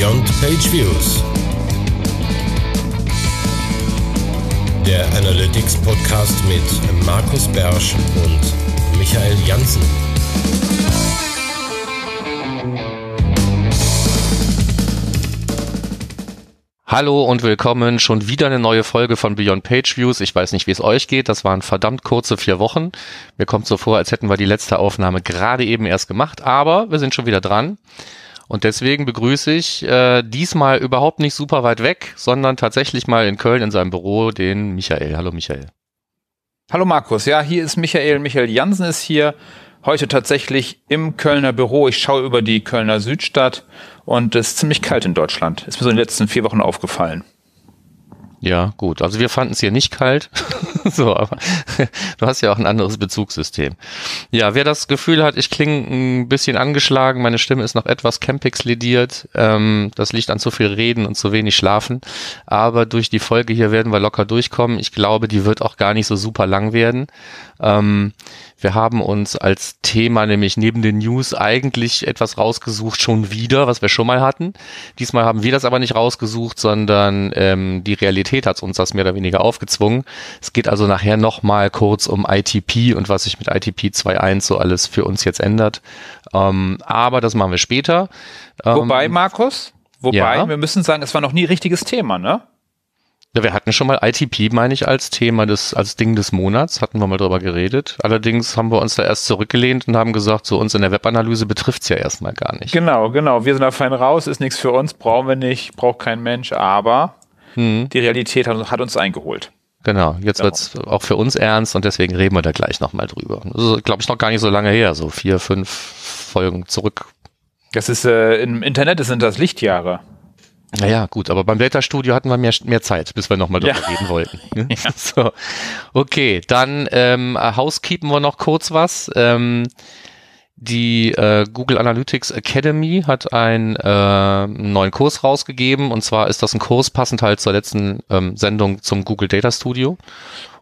Beyond Page Views. Der Analytics Podcast mit Markus Bersch und Michael Janssen. Hallo und willkommen. Schon wieder eine neue Folge von Beyond Page Views. Ich weiß nicht, wie es euch geht. Das waren verdammt kurze vier Wochen. Mir kommt so vor, als hätten wir die letzte Aufnahme gerade eben erst gemacht, aber wir sind schon wieder dran. Und deswegen begrüße ich äh, diesmal überhaupt nicht super weit weg, sondern tatsächlich mal in Köln in seinem Büro den Michael. Hallo Michael. Hallo Markus. Ja, hier ist Michael. Michael Jansen ist hier heute tatsächlich im Kölner Büro. Ich schaue über die Kölner Südstadt und es ist ziemlich kalt in Deutschland. Ist mir so in den letzten vier Wochen aufgefallen. Ja, gut. Also wir fanden es hier nicht kalt. so, aber du hast ja auch ein anderes Bezugssystem. Ja, wer das Gefühl hat, ich klinge ein bisschen angeschlagen, meine Stimme ist noch etwas Campix lediert, ähm, das liegt an zu viel Reden und zu wenig Schlafen. Aber durch die Folge hier werden wir locker durchkommen. Ich glaube, die wird auch gar nicht so super lang werden. Ähm, wir haben uns als Thema nämlich neben den News eigentlich etwas rausgesucht, schon wieder, was wir schon mal hatten. Diesmal haben wir das aber nicht rausgesucht, sondern ähm, die Realität hat uns das mehr oder weniger aufgezwungen. Es geht also nachher nochmal kurz um ITP und was sich mit ITP 2.1 so alles für uns jetzt ändert. Ähm, aber das machen wir später. Ähm, wobei, Markus, wobei, ja. wir müssen sagen, es war noch nie richtiges Thema, ne? Ja, wir hatten schon mal ITP, meine ich, als Thema des, als Ding des Monats, hatten wir mal drüber geredet. Allerdings haben wir uns da erst zurückgelehnt und haben gesagt, so uns in der Webanalyse betrifft's ja erstmal gar nicht. Genau, genau. Wir sind da fein raus, ist nichts für uns, brauchen wir nicht, braucht kein Mensch, aber hm. die Realität hat, hat, uns eingeholt. Genau, jetzt Darum. wird's auch für uns ernst und deswegen reden wir da gleich nochmal drüber. Das ist, glaube ich, noch gar nicht so lange her, so vier, fünf Folgen zurück. Das ist, äh, im Internet sind das Lichtjahre. Naja, gut, aber beim Data Studio hatten wir mehr, mehr Zeit, bis wir nochmal darüber ja. reden wollten. Ne? ja. so. Okay, dann ähm, housekeepen wir noch kurz was. Ähm, die äh, Google Analytics Academy hat einen äh, neuen Kurs rausgegeben und zwar ist das ein Kurs passend halt zur letzten ähm, Sendung zum Google Data Studio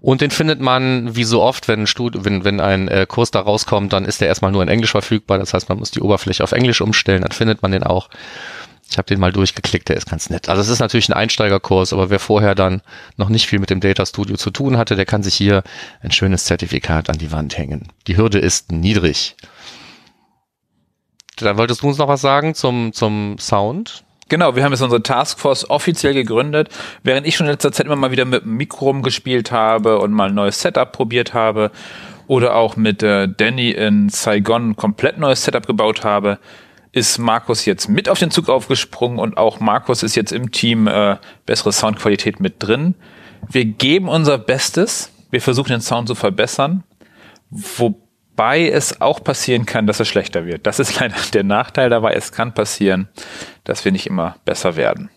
und den findet man wie so oft, wenn ein, Stud wenn, wenn ein äh, Kurs da rauskommt, dann ist der erstmal nur in Englisch verfügbar, das heißt man muss die Oberfläche auf Englisch umstellen, dann findet man den auch ich habe den mal durchgeklickt, der ist ganz nett. Also es ist natürlich ein Einsteigerkurs, aber wer vorher dann noch nicht viel mit dem Data Studio zu tun hatte, der kann sich hier ein schönes Zertifikat an die Wand hängen. Die Hürde ist niedrig. Dann wolltest du uns noch was sagen zum, zum Sound? Genau, wir haben jetzt unsere Taskforce offiziell gegründet, während ich schon in letzter Zeit immer mal wieder mit dem Mikro rumgespielt habe und mal ein neues Setup probiert habe oder auch mit äh, Danny in Saigon ein komplett neues Setup gebaut habe, ist Markus jetzt mit auf den Zug aufgesprungen und auch Markus ist jetzt im Team äh, bessere Soundqualität mit drin. Wir geben unser Bestes. Wir versuchen den Sound zu verbessern. Wobei es auch passieren kann, dass er schlechter wird. Das ist leider der Nachteil dabei. Es kann passieren, dass wir nicht immer besser werden.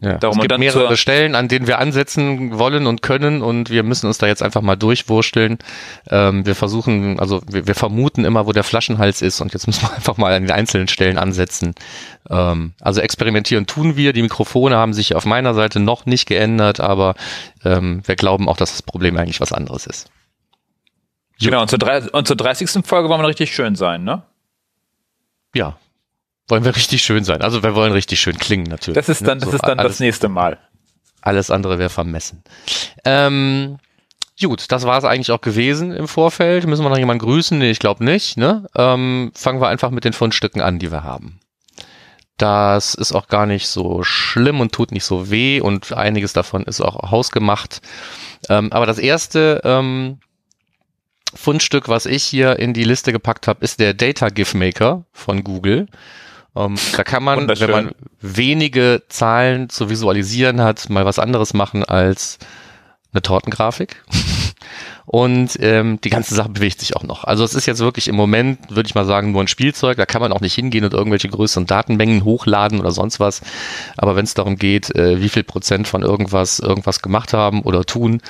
Ja, Darum es gibt mehrere Stellen, an denen wir ansetzen wollen und können und wir müssen uns da jetzt einfach mal durchwursteln. Ähm, wir versuchen, also wir, wir, vermuten immer, wo der Flaschenhals ist und jetzt müssen wir einfach mal an den einzelnen Stellen ansetzen. Ähm, also experimentieren tun wir. Die Mikrofone haben sich auf meiner Seite noch nicht geändert, aber ähm, wir glauben auch, dass das Problem eigentlich was anderes ist. Genau, und zur, und zur 30. Folge wollen wir richtig schön sein, ne? Ja, wollen wir richtig schön sein. Also wir wollen richtig schön klingen natürlich. Das ist dann, ne? das, ist dann alles, das nächste Mal. Alles andere wäre vermessen. Ähm, gut, das war es eigentlich auch gewesen im Vorfeld. Müssen wir noch jemanden grüßen? Nee, ich glaube nicht. Ne? Ähm, fangen wir einfach mit den Fundstücken an, die wir haben. Das ist auch gar nicht so schlimm und tut nicht so weh und einiges davon ist auch hausgemacht. Ähm, aber das erste ähm, Fundstück, was ich hier in die Liste gepackt habe, ist der Data GIF Maker von Google. Um, ähm, da kann man, wenn man wenige Zahlen zu visualisieren hat, mal was anderes machen als eine Tortengrafik. Und ähm, die ganze Sache bewegt sich auch noch. Also es ist jetzt wirklich im Moment, würde ich mal sagen, nur ein Spielzeug. Da kann man auch nicht hingehen und irgendwelche größeren Datenmengen hochladen oder sonst was. Aber wenn es darum geht, äh, wie viel Prozent von irgendwas irgendwas gemacht haben oder tun,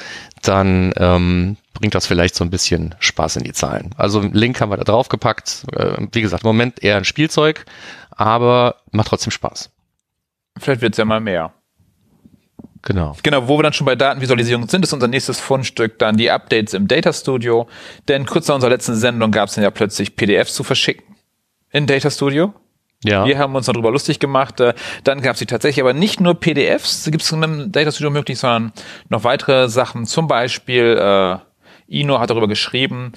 dann ähm, bringt das vielleicht so ein bisschen Spaß in die Zahlen. Also Link haben wir da drauf gepackt. Äh, wie gesagt, im Moment eher ein Spielzeug, aber macht trotzdem Spaß. Vielleicht wird es ja mal mehr. Genau. Genau, wo wir dann schon bei Datenvisualisierung sind, ist unser nächstes Fundstück dann die Updates im Data Studio. Denn kurz nach unserer letzten Sendung gab es dann ja plötzlich PDFs zu verschicken in Data Studio. Ja. Wir haben uns darüber lustig gemacht. Äh, Dann gab es die tatsächlich, aber nicht nur PDFs, gibt es im Data Studio möglich, sondern noch weitere Sachen. Zum Beispiel, äh, Ino hat darüber geschrieben,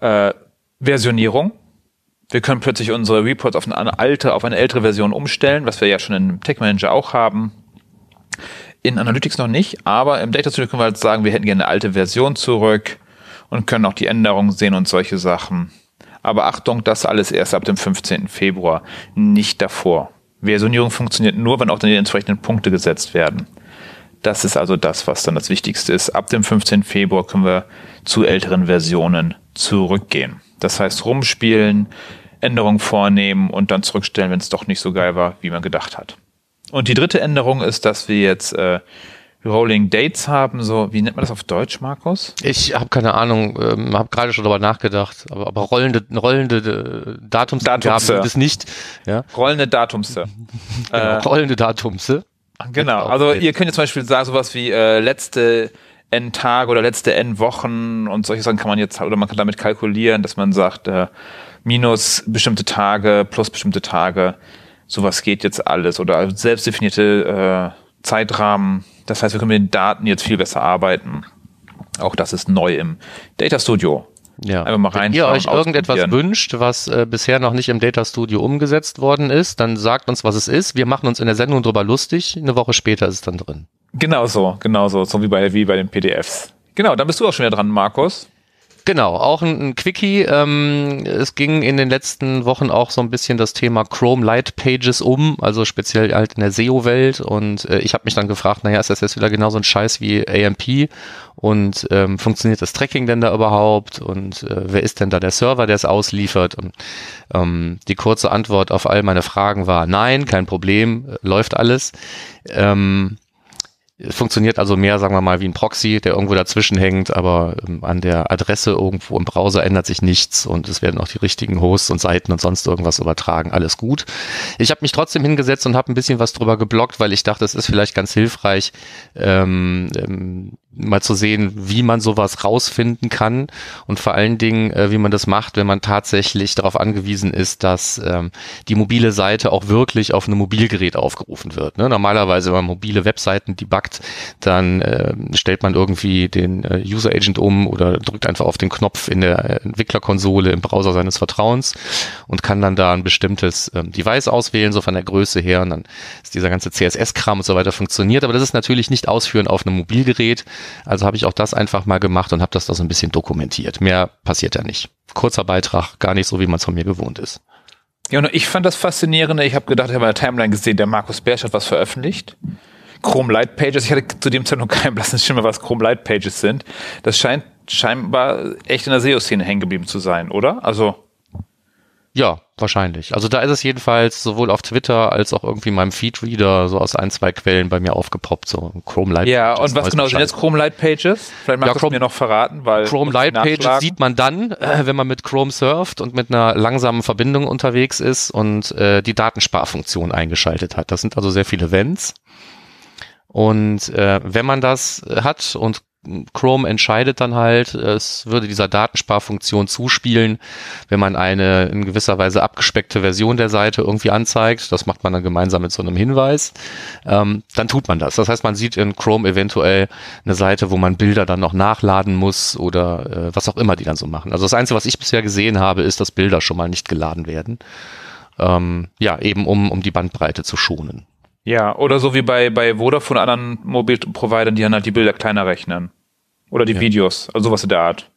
äh, Versionierung. Wir können plötzlich unsere Reports auf eine alte, auf eine ältere Version umstellen, was wir ja schon im Tech Manager auch haben. In Analytics noch nicht, aber im Data Studio können wir halt sagen, wir hätten gerne eine alte Version zurück und können auch die Änderungen sehen und solche Sachen. Aber Achtung, das alles erst ab dem 15. Februar, nicht davor. Versionierung funktioniert nur, wenn auch dann die entsprechenden Punkte gesetzt werden. Das ist also das, was dann das Wichtigste ist. Ab dem 15. Februar können wir zu älteren Versionen zurückgehen. Das heißt, rumspielen, Änderungen vornehmen und dann zurückstellen, wenn es doch nicht so geil war, wie man gedacht hat. Und die dritte Änderung ist, dass wir jetzt äh, Rolling Dates haben, so, wie nennt man das auf Deutsch, Markus? Ich habe keine Ahnung, ähm, habe gerade schon darüber nachgedacht, aber, aber rollende, rollende äh, Datumsangaben sind es nicht. Ja? Rollende Datumse. Genau, rollende Datumse. Genau, also ihr könnt jetzt zum Beispiel sagen, sowas wie äh, letzte N Tage oder letzte N Wochen und solche Sachen kann man jetzt, oder man kann damit kalkulieren, dass man sagt, äh, minus bestimmte Tage, plus bestimmte Tage, sowas geht jetzt alles oder selbstdefinierte äh, Zeitrahmen. Das heißt, wir können mit den Daten jetzt viel besser arbeiten. Auch das ist neu im Data Studio. Ja. Einfach mal Wenn ihr euch irgendetwas wünscht, was äh, bisher noch nicht im Data Studio umgesetzt worden ist, dann sagt uns, was es ist. Wir machen uns in der Sendung drüber lustig. Eine Woche später ist es dann drin. Genau so, genau so, so wie bei, wie bei den PDFs. Genau, dann bist du auch schon wieder dran, Markus. Genau, auch ein, ein Quickie. Ähm, es ging in den letzten Wochen auch so ein bisschen das Thema Chrome Light Pages um, also speziell halt in der SEO-Welt. Und äh, ich habe mich dann gefragt, naja, ist das jetzt wieder genau so ein Scheiß wie AMP? Und ähm, funktioniert das Tracking denn da überhaupt? Und äh, wer ist denn da der Server, der es ausliefert? Und ähm, die kurze Antwort auf all meine Fragen war nein, kein Problem, äh, läuft alles. Ähm, funktioniert also mehr, sagen wir mal, wie ein Proxy, der irgendwo dazwischen hängt, aber ähm, an der Adresse irgendwo im Browser ändert sich nichts und es werden auch die richtigen Hosts und Seiten und sonst irgendwas übertragen. Alles gut. Ich habe mich trotzdem hingesetzt und habe ein bisschen was drüber geblockt, weil ich dachte, es ist vielleicht ganz hilfreich, ähm, ähm, mal zu sehen, wie man sowas rausfinden kann und vor allen Dingen, äh, wie man das macht, wenn man tatsächlich darauf angewiesen ist, dass ähm, die mobile Seite auch wirklich auf einem Mobilgerät aufgerufen wird. Ne? Normalerweise, wenn man mobile Webseiten debuggt, dann äh, stellt man irgendwie den äh, User Agent um oder drückt einfach auf den Knopf in der Entwicklerkonsole im Browser seines Vertrauens und kann dann da ein bestimmtes ähm, Device auswählen, so von der Größe her und dann ist dieser ganze CSS-Kram und so weiter funktioniert. Aber das ist natürlich nicht ausführen auf einem Mobilgerät. Also habe ich auch das einfach mal gemacht und habe das da so ein bisschen dokumentiert. Mehr passiert ja nicht. Kurzer Beitrag, gar nicht so, wie man es von mir gewohnt ist. Ja, und ich fand das faszinierende. Ich habe gedacht, ich habe in der Timeline gesehen, der Markus Bersch hat was veröffentlicht. Chrome Light Pages. Ich hatte zu dem Zeitpunkt keinen blassen Schimmer, was Chrome Light Pages sind. Das scheint scheinbar echt in der SEO-Szene hängen geblieben zu sein, oder? Also Ja, wahrscheinlich. Also da ist es jedenfalls sowohl auf Twitter als auch irgendwie in meinem Feedreader so aus ein, zwei Quellen bei mir aufgepoppt, so Chrome Light ja. Und was genau sind jetzt Chrome Light Pages? Vielleicht magst Ja, du Chrome- mir noch verraten, weil Chrome Light Pages sieht man dann, äh, wenn man mit Chrome surft und mit einer langsamen Verbindung unterwegs ist und äh, die Datensparfunktion eingeschaltet hat. Das sind also sehr viele Vents. Und äh, wenn man das hat und Chrome entscheidet dann halt, es würde dieser Datensparfunktion zuspielen, wenn man eine in gewisser Weise abgespeckte Version der Seite irgendwie anzeigt. Das macht man dann gemeinsam mit so einem Hinweis. Ähm, dann tut man das. Das heißt, man sieht in Chrome eventuell eine Seite, wo man Bilder dann noch nachladen muss oder äh, was auch immer die dann so machen. Also das Einzige, was ich bisher gesehen habe, ist, dass Bilder schon mal nicht geladen werden. Ähm, ja, eben um, um die Bandbreite zu schonen. Ja, oder so wie bei, bei Vodafone anderen Mobilprovidern, die dann halt die Bilder kleiner rechnen. Oder die Ja. Videos, also sowas in der Art.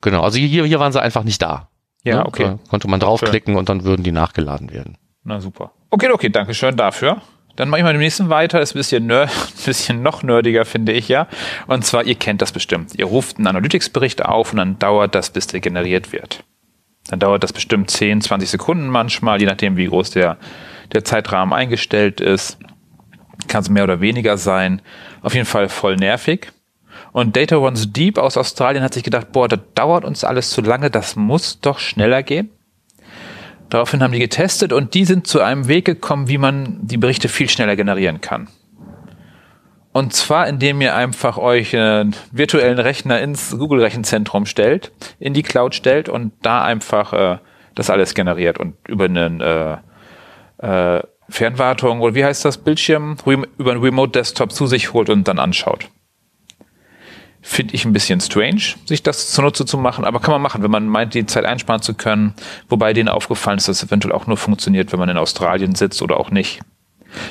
Genau, also hier, hier waren sie einfach nicht da. Ja, Ne? okay. Da konnte man draufklicken und dann würden die nachgeladen werden. Na super. Okay, okay, danke schön dafür. Dann mache ich mal dem nächsten weiter. Ist ein bisschen, ner ein bisschen noch nerdiger, finde ich ja. Und zwar, ihr kennt das bestimmt. Ihr ruft einen Analytics-Bericht auf und dann dauert das, bis der generiert wird. Dann dauert das bestimmt 10, 20 Sekunden manchmal, je nachdem, wie groß der, der Zeitrahmen eingestellt ist. Kann es mehr oder weniger sein. Auf jeden Fall voll nervig. Und Data Runs Deep aus Australien hat sich gedacht, boah, das dauert uns alles zu lange, das muss doch schneller gehen. Daraufhin haben die getestet und die sind zu einem Weg gekommen, wie man die Berichte viel schneller generieren kann. Und zwar, indem ihr einfach euch einen virtuellen Rechner ins Google-Rechenzentrum stellt, in die Cloud stellt und da einfach äh, das alles generiert und über einen äh, äh, Fernwartung oder wie heißt das Bildschirm über einen Remote Desktop zu sich holt und dann anschaut. Finde ich ein bisschen strange, sich das zunutze zu machen, aber kann man machen, wenn man meint, die Zeit einsparen zu können. Wobei denen aufgefallen ist, dass es eventuell auch nur funktioniert, wenn man in Australien sitzt oder auch nicht.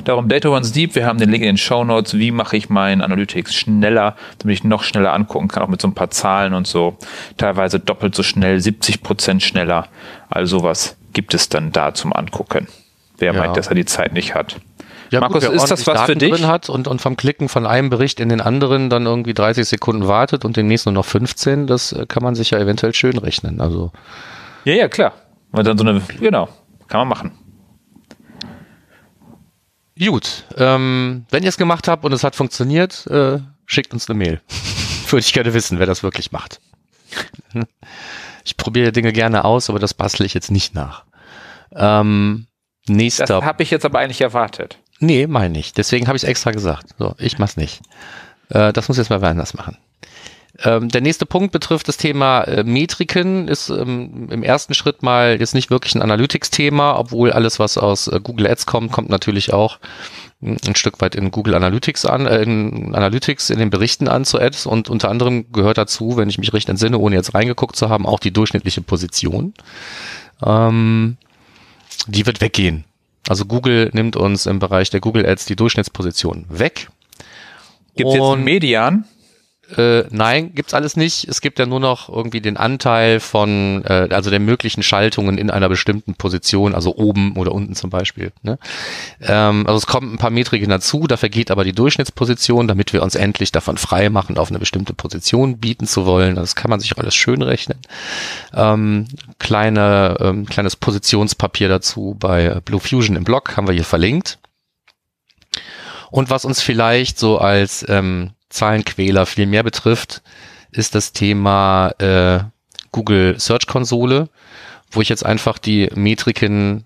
Darum Data Runs Deep, wir haben den Link in den Show Notes, wie mache ich meinen Analytics schneller, damit ich noch schneller angucken kann, auch mit so ein paar Zahlen und so. Teilweise doppelt so schnell, 70 Prozent schneller. Also was gibt es dann da zum Angucken? Wer ja. meint, dass er die Zeit nicht hat? Ja, Markus, gut, ist das was Daten für dich? Drin hat und, und vom Klicken von einem Bericht in den anderen dann irgendwie 30 Sekunden wartet und demnächst nur noch 15, das äh, kann man sich ja eventuell schön rechnen. Also. Ja, ja, klar. Und dann so eine, genau, kann man machen. Gut, ähm, wenn ihr es gemacht habt und es hat funktioniert, äh, schickt uns eine Mail. Würde ich gerne wissen, wer das wirklich macht. ich probiere Dinge gerne aus, aber das bastle ich jetzt nicht nach. Ähm, nächster. Das habe ich jetzt aber eigentlich erwartet. Nee, meine ich. Deswegen habe ich es extra gesagt. So, ich mach's nicht. Äh, das muss jetzt mal wer anders machen. Ähm, der nächste Punkt betrifft das Thema äh, Metriken, ist ähm, im ersten Schritt mal jetzt nicht wirklich ein Analytics-Thema, obwohl alles, was aus äh, Google Ads kommt, kommt natürlich auch hm, ein Stück weit in Google Analytics an, äh, in Analytics in den Berichten an zu Ads und unter anderem gehört dazu, wenn ich mich richtig entsinne, ohne jetzt reingeguckt zu haben, auch die durchschnittliche Position. Ähm, die wird weggehen. Also Google nimmt uns im Bereich der Google Ads die Durchschnittsposition weg. Gibt es jetzt einen Median? Äh, nein, gibt's alles nicht. Es gibt ja nur noch irgendwie den Anteil von, äh, also der möglichen Schaltungen in einer bestimmten Position, also oben oder unten zum Beispiel. Ne? Ähm, also es kommen ein paar Metriken dazu, da vergeht aber die Durchschnittsposition, damit wir uns endlich davon frei machen, auf eine bestimmte Position bieten zu wollen. Das kann man sich alles schön rechnen. Ähm, kleine, ähm, kleines Positionspapier dazu bei Blue Fusion im Blog haben wir hier verlinkt. Und was uns vielleicht so als ähm, Zahlenquäler viel mehr betrifft, ist das Thema äh, Google Search Konsole, wo ich jetzt einfach die Metriken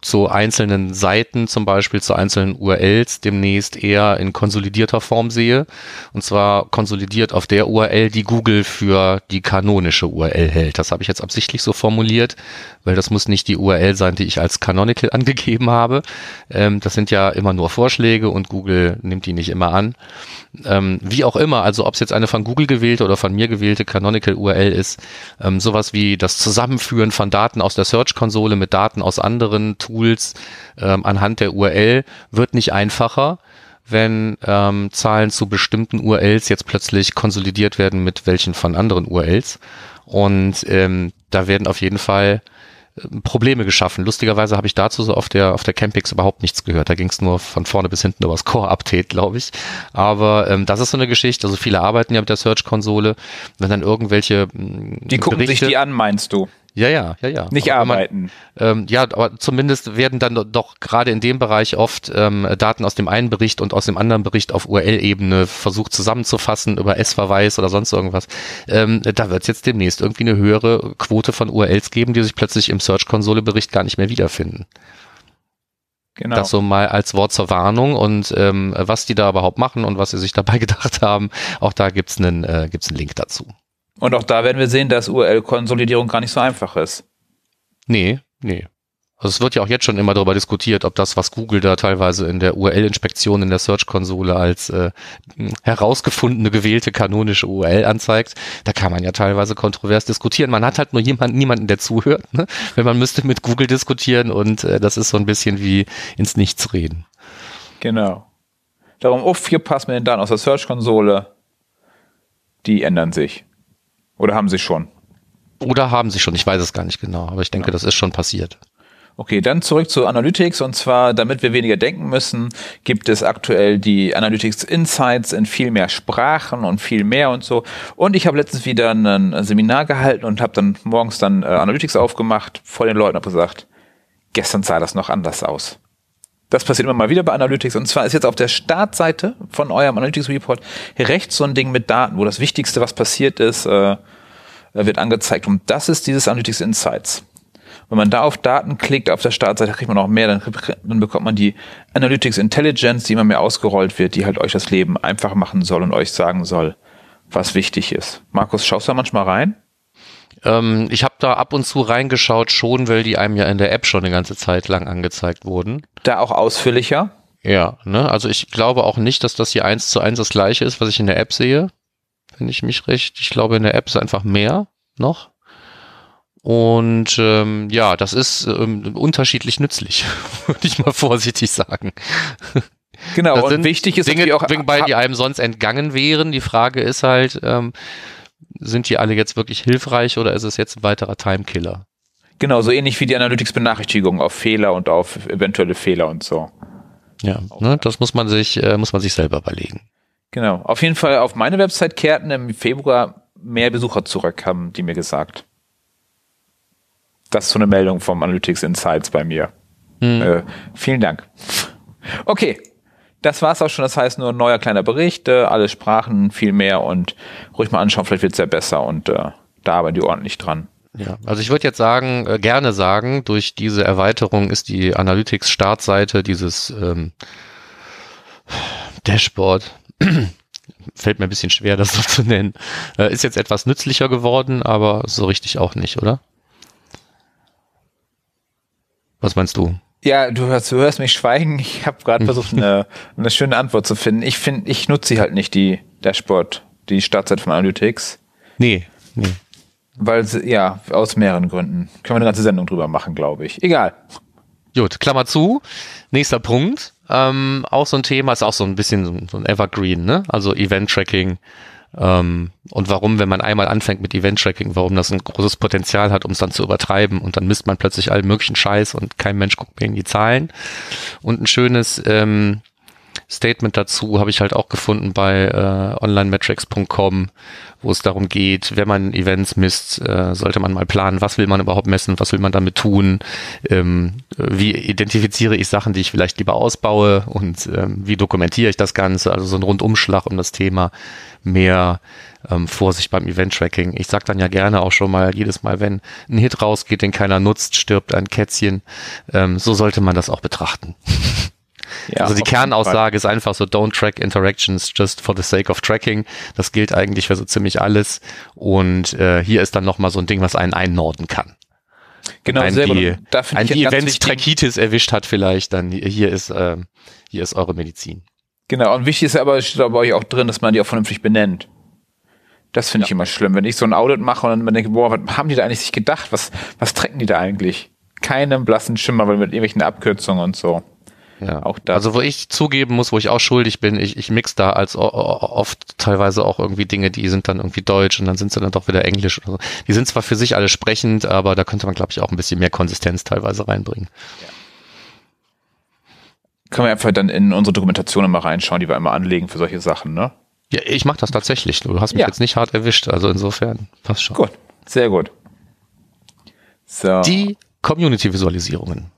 zu einzelnen Seiten, zum Beispiel zu einzelnen URLs, demnächst eher in konsolidierter Form sehe. Und zwar konsolidiert auf der URL, die Google für die kanonische URL hält. Das habe ich jetzt absichtlich so formuliert, weil das muss nicht die URL sein, die ich als Canonical angegeben habe. Ähm, das sind ja immer nur Vorschläge und Google nimmt die nicht immer an. Ähm, wie auch immer, also ob es jetzt eine von Google gewählte oder von mir gewählte Canonical URL ist, ähm, sowas wie das Zusammenführen von Daten aus der Search-Konsole mit Daten aus anderen ähm, anhand der URL wird nicht einfacher, wenn ähm, Zahlen zu bestimmten URLs jetzt plötzlich konsolidiert werden mit welchen von anderen URLs. Und ähm, da werden auf jeden Fall Probleme geschaffen. Lustigerweise habe ich dazu so auf der auf der Campix überhaupt nichts gehört. Da ging es nur von vorne bis hinten über das Core-Update, glaube ich. Aber ähm, das ist so eine Geschichte. Also viele arbeiten ja mit der Search-Konsole. Wenn dann irgendwelche Die gucken Berichte, sich die an, meinst du? Ja, ja, ja, ja. Nicht aber arbeiten. Man, ähm, ja, aber zumindest werden dann doch gerade in dem Bereich oft ähm, Daten aus dem einen Bericht und aus dem anderen Bericht auf URL-Ebene versucht zusammenzufassen über S-Verweis oder sonst irgendwas. Ähm, da wird es jetzt demnächst irgendwie eine höhere Quote von URLs geben, die sich plötzlich im Search-Konsole-Bericht gar nicht mehr wiederfinden. Genau. Das so mal als Wort zur Warnung und ähm, was die da überhaupt machen und was sie sich dabei gedacht haben, auch da gibt's einen, äh, gibt's einen Link dazu. Und auch da werden wir sehen, dass URL-Konsolidierung gar nicht so einfach ist. Nee, nee. Also es wird ja auch jetzt schon immer darüber diskutiert, ob das, was Google da teilweise in der URL-Inspektion in der Search-Konsole als äh, herausgefundene, gewählte kanonische URL anzeigt, da kann man ja teilweise kontrovers diskutieren. Man hat halt nur jemanden, niemanden, der zuhört, ne? wenn man müsste mit Google diskutieren und äh, das ist so ein bisschen wie ins Nichts reden. Genau. Darum, oh, vier passt mir den Daten aus der Search-Konsole, die ändern sich. Oder haben sie schon? Oder haben sie schon, ich weiß es gar nicht genau, aber ich denke, ja. das ist schon passiert. Okay, dann zurück zu Analytics und zwar, damit wir weniger denken müssen, gibt es aktuell die Analytics Insights in viel mehr Sprachen und viel mehr und so. Und ich habe letztens wieder ein Seminar gehalten und habe dann morgens dann äh, Analytics aufgemacht vor den Leuten und gesagt, gestern sah das noch anders aus. Das passiert immer mal wieder bei Analytics. Und zwar ist jetzt auf der Startseite von eurem Analytics Report rechts so ein Ding mit Daten, wo das Wichtigste, was passiert ist, äh, wird angezeigt. Und das ist dieses Analytics Insights. Wenn man da auf Daten klickt, auf der Startseite kriegt man auch mehr, dann, dann bekommt man die Analytics Intelligence, die immer mehr ausgerollt wird, die halt euch das Leben einfach machen soll und euch sagen soll, was wichtig ist. Markus, schaust du da manchmal rein? Ähm, ich habe da ab und zu reingeschaut, schon, weil die einem ja in der App schon eine ganze Zeit lang angezeigt wurden. Da auch ausführlicher? Ja, ne? Also ich glaube auch nicht, dass das hier eins zu eins das gleiche ist, was ich in der App sehe. Wenn ich mich recht. Ich glaube, in der App ist einfach mehr noch. Und ähm, ja, das ist ähm, unterschiedlich nützlich, würde ich mal vorsichtig sagen. Genau, Das und sind wichtig ist Dinge, auch, bei die einem sonst entgangen wären. Die Frage ist halt, ähm, sind die alle jetzt wirklich hilfreich oder ist es jetzt ein weiterer Timekiller? genau, so ähnlich wie die Analytics-Benachrichtigung auf Fehler und auf eventuelle Fehler und so. Ja, ne, das muss man sich, äh, muss man sich selber überlegen. Genau. Auf jeden Fall auf meine Website kehrten im Februar mehr Besucher zurück, haben die mir gesagt. Das ist so eine Meldung vom Analytics Insights bei mir. Hm. Äh, vielen Dank. Okay. Das war's auch schon. Das heißt nur neuer kleiner Bericht, äh, alle Sprachen, viel mehr und ruhig mal anschauen, vielleicht wird's ja besser und äh, da arbeiten die ordentlich dran. Ja, also ich würde jetzt sagen, äh, gerne sagen, durch diese Erweiterung ist die Analytics-Startseite, dieses ähm, Dashboard, fällt mir ein bisschen schwer, das so zu nennen, äh, ist jetzt etwas nützlicher geworden, aber so richtig auch nicht, oder? Was meinst du? Ja, du hörst, du hörst mich schweigen. Ich habe gerade versucht, eine, eine schöne Antwort zu finden. Ich finde, ich nutze sie halt nicht, die Dashboard, die Startzeit von Analytics. Nee, nee. Weil sie, ja, aus mehreren Gründen. Können wir eine ganze Sendung drüber machen, glaube ich. Egal. Gut, Klammer zu. Nächster Punkt. Ähm, auch so ein Thema, ist auch so ein bisschen so ein- so ein Evergreen, ne? Also Event-Tracking. Ähm, und warum, wenn man einmal anfängt mit Event-Tracking, warum das ein großes Potenzial hat, um es dann zu übertreiben und dann misst man plötzlich allen möglichen Scheiß und kein Mensch guckt mehr in die Zahlen. Und ein schönes ähm, Statement dazu habe ich halt auch gefunden bei äh, onlinemetrics.com, wo es darum geht, wenn man Events misst, äh, sollte man mal planen, was will man überhaupt messen, was will man damit tun, ähm, wie identifiziere ich Sachen, die ich vielleicht lieber ausbaue und ähm, wie dokumentiere ich das Ganze, also so ein Rundumschlag um das Thema mehr ähm, Vorsicht beim Event-Tracking. Ich sag dann ja gerne auch schon mal, jedes Mal, wenn ein Hit rausgeht, den keiner nutzt, stirbt ein Kätzchen. Ähm, so sollte man das auch betrachten. Ja, also die. Kernaussage ist einfach so, don't track interactions just for the sake of tracking. Das gilt eigentlich für so ziemlich alles. Und äh, hier ist dann nochmal so ein Ding, was einen einnorden kann. Genau, ein die, finde ein die ganz Events wichtig- Trackitis erwischt hat vielleicht, dann hier ist, äh, hier ist eure Medizin. Genau, und wichtig ist aber, steht aber bei euch auch drin, dass man die auch vernünftig benennt. Das finde ich immer schlimm, wenn ich so ein Audit mache und dann denke, boah, was haben die da eigentlich sich gedacht? Was, was tracken die da eigentlich? Keinen blassen Schimmer, weil mit irgendwelchen Abkürzungen und so. Ja. Auch das. Also wo ich zugeben muss, wo ich auch schuldig bin, ich, ich mix da als oft teilweise auch irgendwie Dinge, die sind dann irgendwie deutsch und dann sind sie dann doch wieder englisch oder so. Die sind zwar für sich alle sprechend, aber da könnte man, glaube ich, auch ein bisschen mehr Konsistenz teilweise reinbringen. Können wir einfach dann in unsere Dokumentation immer reinschauen, die wir immer anlegen für solche Sachen, ne? Ja, ich mache das tatsächlich. Du hast mich Ja. jetzt nicht hart erwischt, also insofern passt schon. Gut, sehr gut. So. Die Community-Visualisierungen.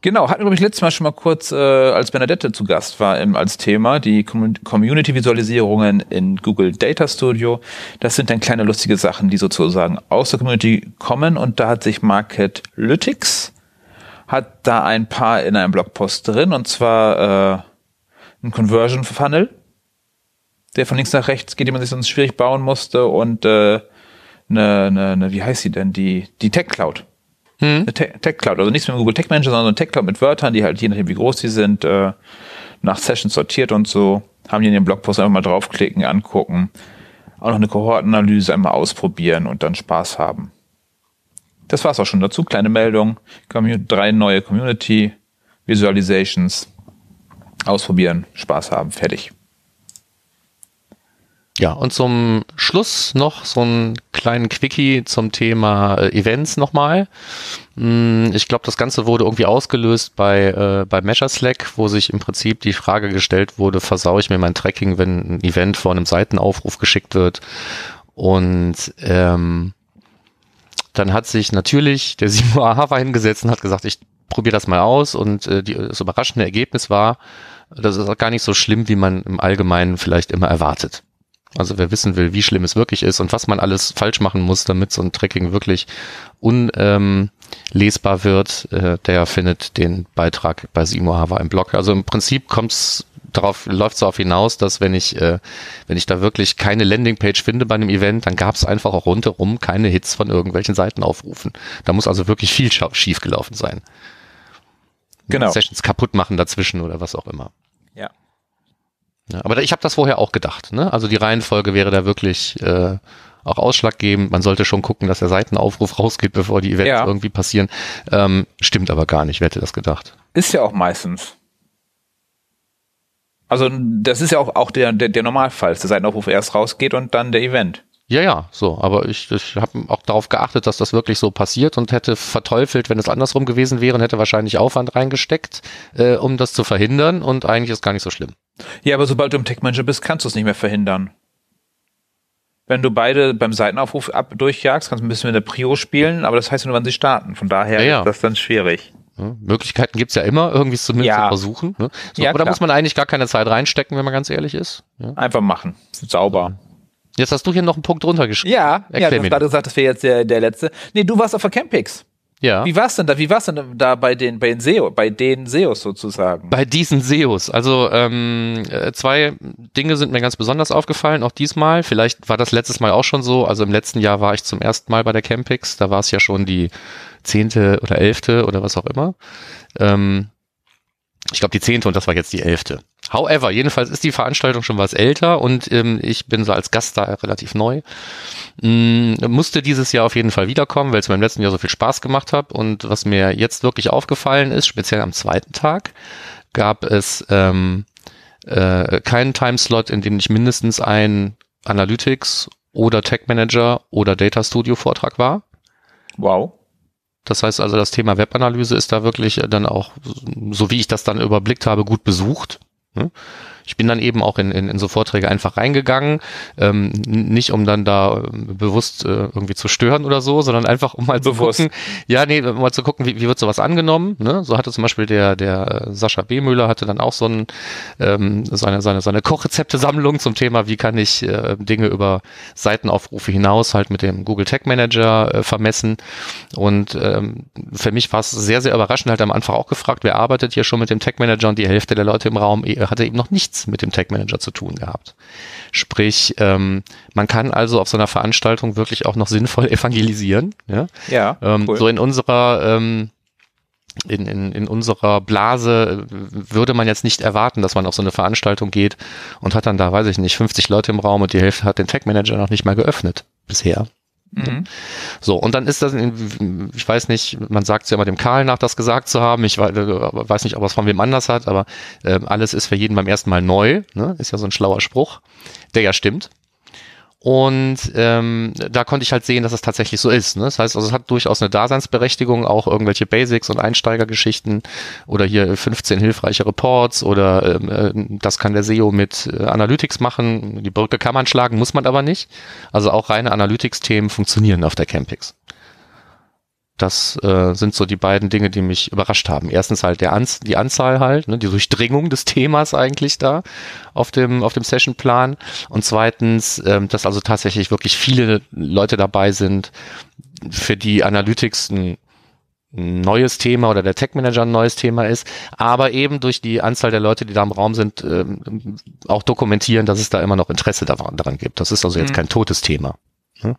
Genau, hatten wir, glaube ich, letztes Mal schon mal kurz, äh, als Bernadette zu Gast war, im, als Thema, die Commun- Community-Visualisierungen in Google Data Studio. Das sind dann kleine lustige Sachen, die sozusagen aus der Community kommen und da hat sich Marketlytics hat da ein paar in einem Blogpost drin und zwar äh, ein Conversion Funnel, der von links nach rechts geht, den man sich sonst schwierig bauen musste und äh, eine, eine, eine, wie heißt sie denn, die, die Tech Cloud. Eine Te- Tech Cloud, also nichts mit dem Google Tech Manager, sondern so eine Tech Cloud mit Wörtern, die halt je nachdem wie groß die sind, äh, nach Sessions sortiert und so. Haben die in den Blogpost einfach mal draufklicken, angucken, auch noch eine Kohortenanalyse einmal ausprobieren und dann Spaß haben. Das war's auch schon dazu. Kleine Meldung, Commu- drei neue Community Visualizations. Ausprobieren, Spaß haben, fertig. Ja, und zum Schluss noch so einen kleinen Quickie zum Thema äh, Events nochmal. Mm, Ich glaube, das Ganze wurde irgendwie ausgelöst bei, äh, bei Measure Slack, wo sich im Prinzip die Frage gestellt wurde, versau ich mir mein Tracking, wenn ein Event vor einem Seitenaufruf geschickt wird. Und ähm, dann hat sich natürlich der Simon Ahava hingesetzt und hat gesagt, ich probiere das mal aus. Und äh, die, das überraschende Ergebnis war, das ist auch gar nicht so schlimm, wie man im Allgemeinen vielleicht immer erwartet. Also wer wissen will, wie schlimm es wirklich ist und was man alles falsch machen muss, damit so ein Tracking wirklich unlesbar wird, äh, der findet den Beitrag bei Simo Hava im Blog. Also im Prinzip kommt's darauf läuft es darauf hinaus, dass wenn ich, äh, wenn ich da wirklich keine Landingpage finde bei einem Event, dann gab es einfach auch rundherum keine Hits von irgendwelchen Seiten aufrufen. Da muss also wirklich viel schief gelaufen sein. Genau. Sessions kaputt machen dazwischen oder was auch immer. Ja. Aber ich habe das vorher auch gedacht. Ne? Also die Reihenfolge wäre da wirklich äh, auch ausschlaggebend. Man sollte schon gucken, dass der Seitenaufruf rausgeht, bevor die Events Ja. irgendwie passieren. Ähm, stimmt aber gar nicht. Wer hätte das gedacht? Ist ja auch meistens. Also das ist ja auch, auch der, der, der Normalfall, dass der Seitenaufruf erst rausgeht und dann der Event. Ja, ja, so. Aber ich, ich habe auch darauf geachtet, dass das wirklich so passiert und hätte verteufelt, wenn es andersrum gewesen wäre und hätte wahrscheinlich Aufwand reingesteckt, äh, um das zu verhindern. Und eigentlich ist gar nicht so schlimm. Ja, aber sobald du im Tech-Manager bist, kannst du es nicht mehr verhindern. Wenn du beide beim Seitenaufruf ab durchjagst, kannst du ein bisschen mit der Prio spielen, aber das heißt nur, wann sie starten. Von daher Ja, ja. ist das dann schwierig. Ne? Möglichkeiten gibt's ja immer, irgendwie es zumindest Ja. zu versuchen. Ne? So, Ja, aber da klar. muss man eigentlich gar keine Zeit reinstecken, wenn man ganz ehrlich ist. Ja. Einfach machen. Sauber. Jetzt hast du hier noch einen Punkt runtergeschrieben. Ja, ja, Erklär hast mir gerade gesagt, das wäre jetzt der, der letzte. Nee, du warst auf der Campix. Ja. Wie war's denn da? Wie war's denn da bei den, bei den SEO, bei den SEOs sozusagen? Bei diesen SEOs, also ähm, äh, zwei Dinge sind mir ganz besonders aufgefallen, auch diesmal. Vielleicht war das letztes Mal auch schon so. Also im letzten Jahr war ich zum ersten Mal bei der Campix. Da war es ja schon die zehnte oder elfte oder was auch immer. Ähm, ich glaube die zehnte und das war jetzt die elfte. However, jedenfalls ist die Veranstaltung schon was älter und ähm, ich bin so als Gast da relativ neu. Mm, musste dieses Jahr auf jeden Fall wiederkommen, weil es mir im letzten Jahr so viel Spaß gemacht hat. Und was mir jetzt wirklich aufgefallen ist, speziell am zweiten Tag, gab es ähm, äh, keinen Timeslot, in dem nicht mindestens ein Analytics oder Tech Manager oder Data Studio Vortrag war. Wow. Das heißt also, das Thema Webanalyse ist da wirklich dann auch, so wie ich das dann überblickt habe, gut besucht. Ne? Ich bin dann eben auch in, in, in so Vorträge einfach reingegangen, ähm, nicht um dann da ähm, bewusst äh, irgendwie zu stören oder so, sondern einfach um mal Bewusst. zu gucken, ja, nee, um mal zu gucken, wie, wie wird sowas angenommen. Ne? So hatte zum Beispiel der, der äh, Sascha B. Müller hatte dann auch so ein, ähm, seine, seine, seine Kochrezepte-Sammlung zum Thema, wie kann ich äh, Dinge über Seitenaufrufe hinaus halt mit dem Google Tag Manager äh, vermessen. Und ähm, für mich war es sehr, sehr überraschend, halt am Anfang auch gefragt, wer arbeitet hier schon mit dem Tag Manager und die Hälfte der Leute im Raum eh- hatte eben noch nichts mit dem Tag Manager zu tun gehabt. Sprich, ähm, man kann also auf so einer Veranstaltung wirklich auch noch sinnvoll evangelisieren. Ja? Ja, Ähm, cool. So in unserer ähm, in, in, in unserer Blase äh, würde man jetzt nicht erwarten, dass man auf so eine Veranstaltung geht und hat dann da, weiß ich nicht, 50 Leute im Raum und die Hälfte hat den Tech Manager noch nicht mal geöffnet bisher. Mhm. So, und dann ist das, ich weiß nicht, man sagt es ja immer dem Karl nach, das gesagt zu haben. Ich äh, weiß nicht, ob er es von wem anders hat, aber äh, alles ist für jeden beim ersten Mal neu. Ne? Ist ja so ein schlauer Spruch, der ja stimmt. Und ähm, da konnte ich halt sehen, dass es tatsächlich so ist. Ne? Das heißt, also es hat durchaus eine Daseinsberechtigung, auch irgendwelche Basics und Einsteigergeschichten oder hier 15 hilfreiche Reports oder ähm, äh, das kann der SEO mit äh, Analytics machen. Die Brücke kann man schlagen, muss man aber nicht. Also auch reine Analytics-Themen funktionieren auf der Campix. Das äh, sind so die beiden Dinge, die mich überrascht haben. Erstens halt der Anz die Anzahl halt, ne, die Durchdringung des Themas eigentlich da auf dem auf dem Sessionplan. Und zweitens, ähm, dass also tatsächlich wirklich viele Leute dabei sind, für die Analytics ein neues Thema oder der Tech Manager ein neues Thema ist, aber eben durch die Anzahl der Leute, die da im Raum sind, ähm, auch dokumentieren, dass es da immer noch Interesse daran, daran gibt. Das ist also jetzt Mhm. kein totes Thema. Ne?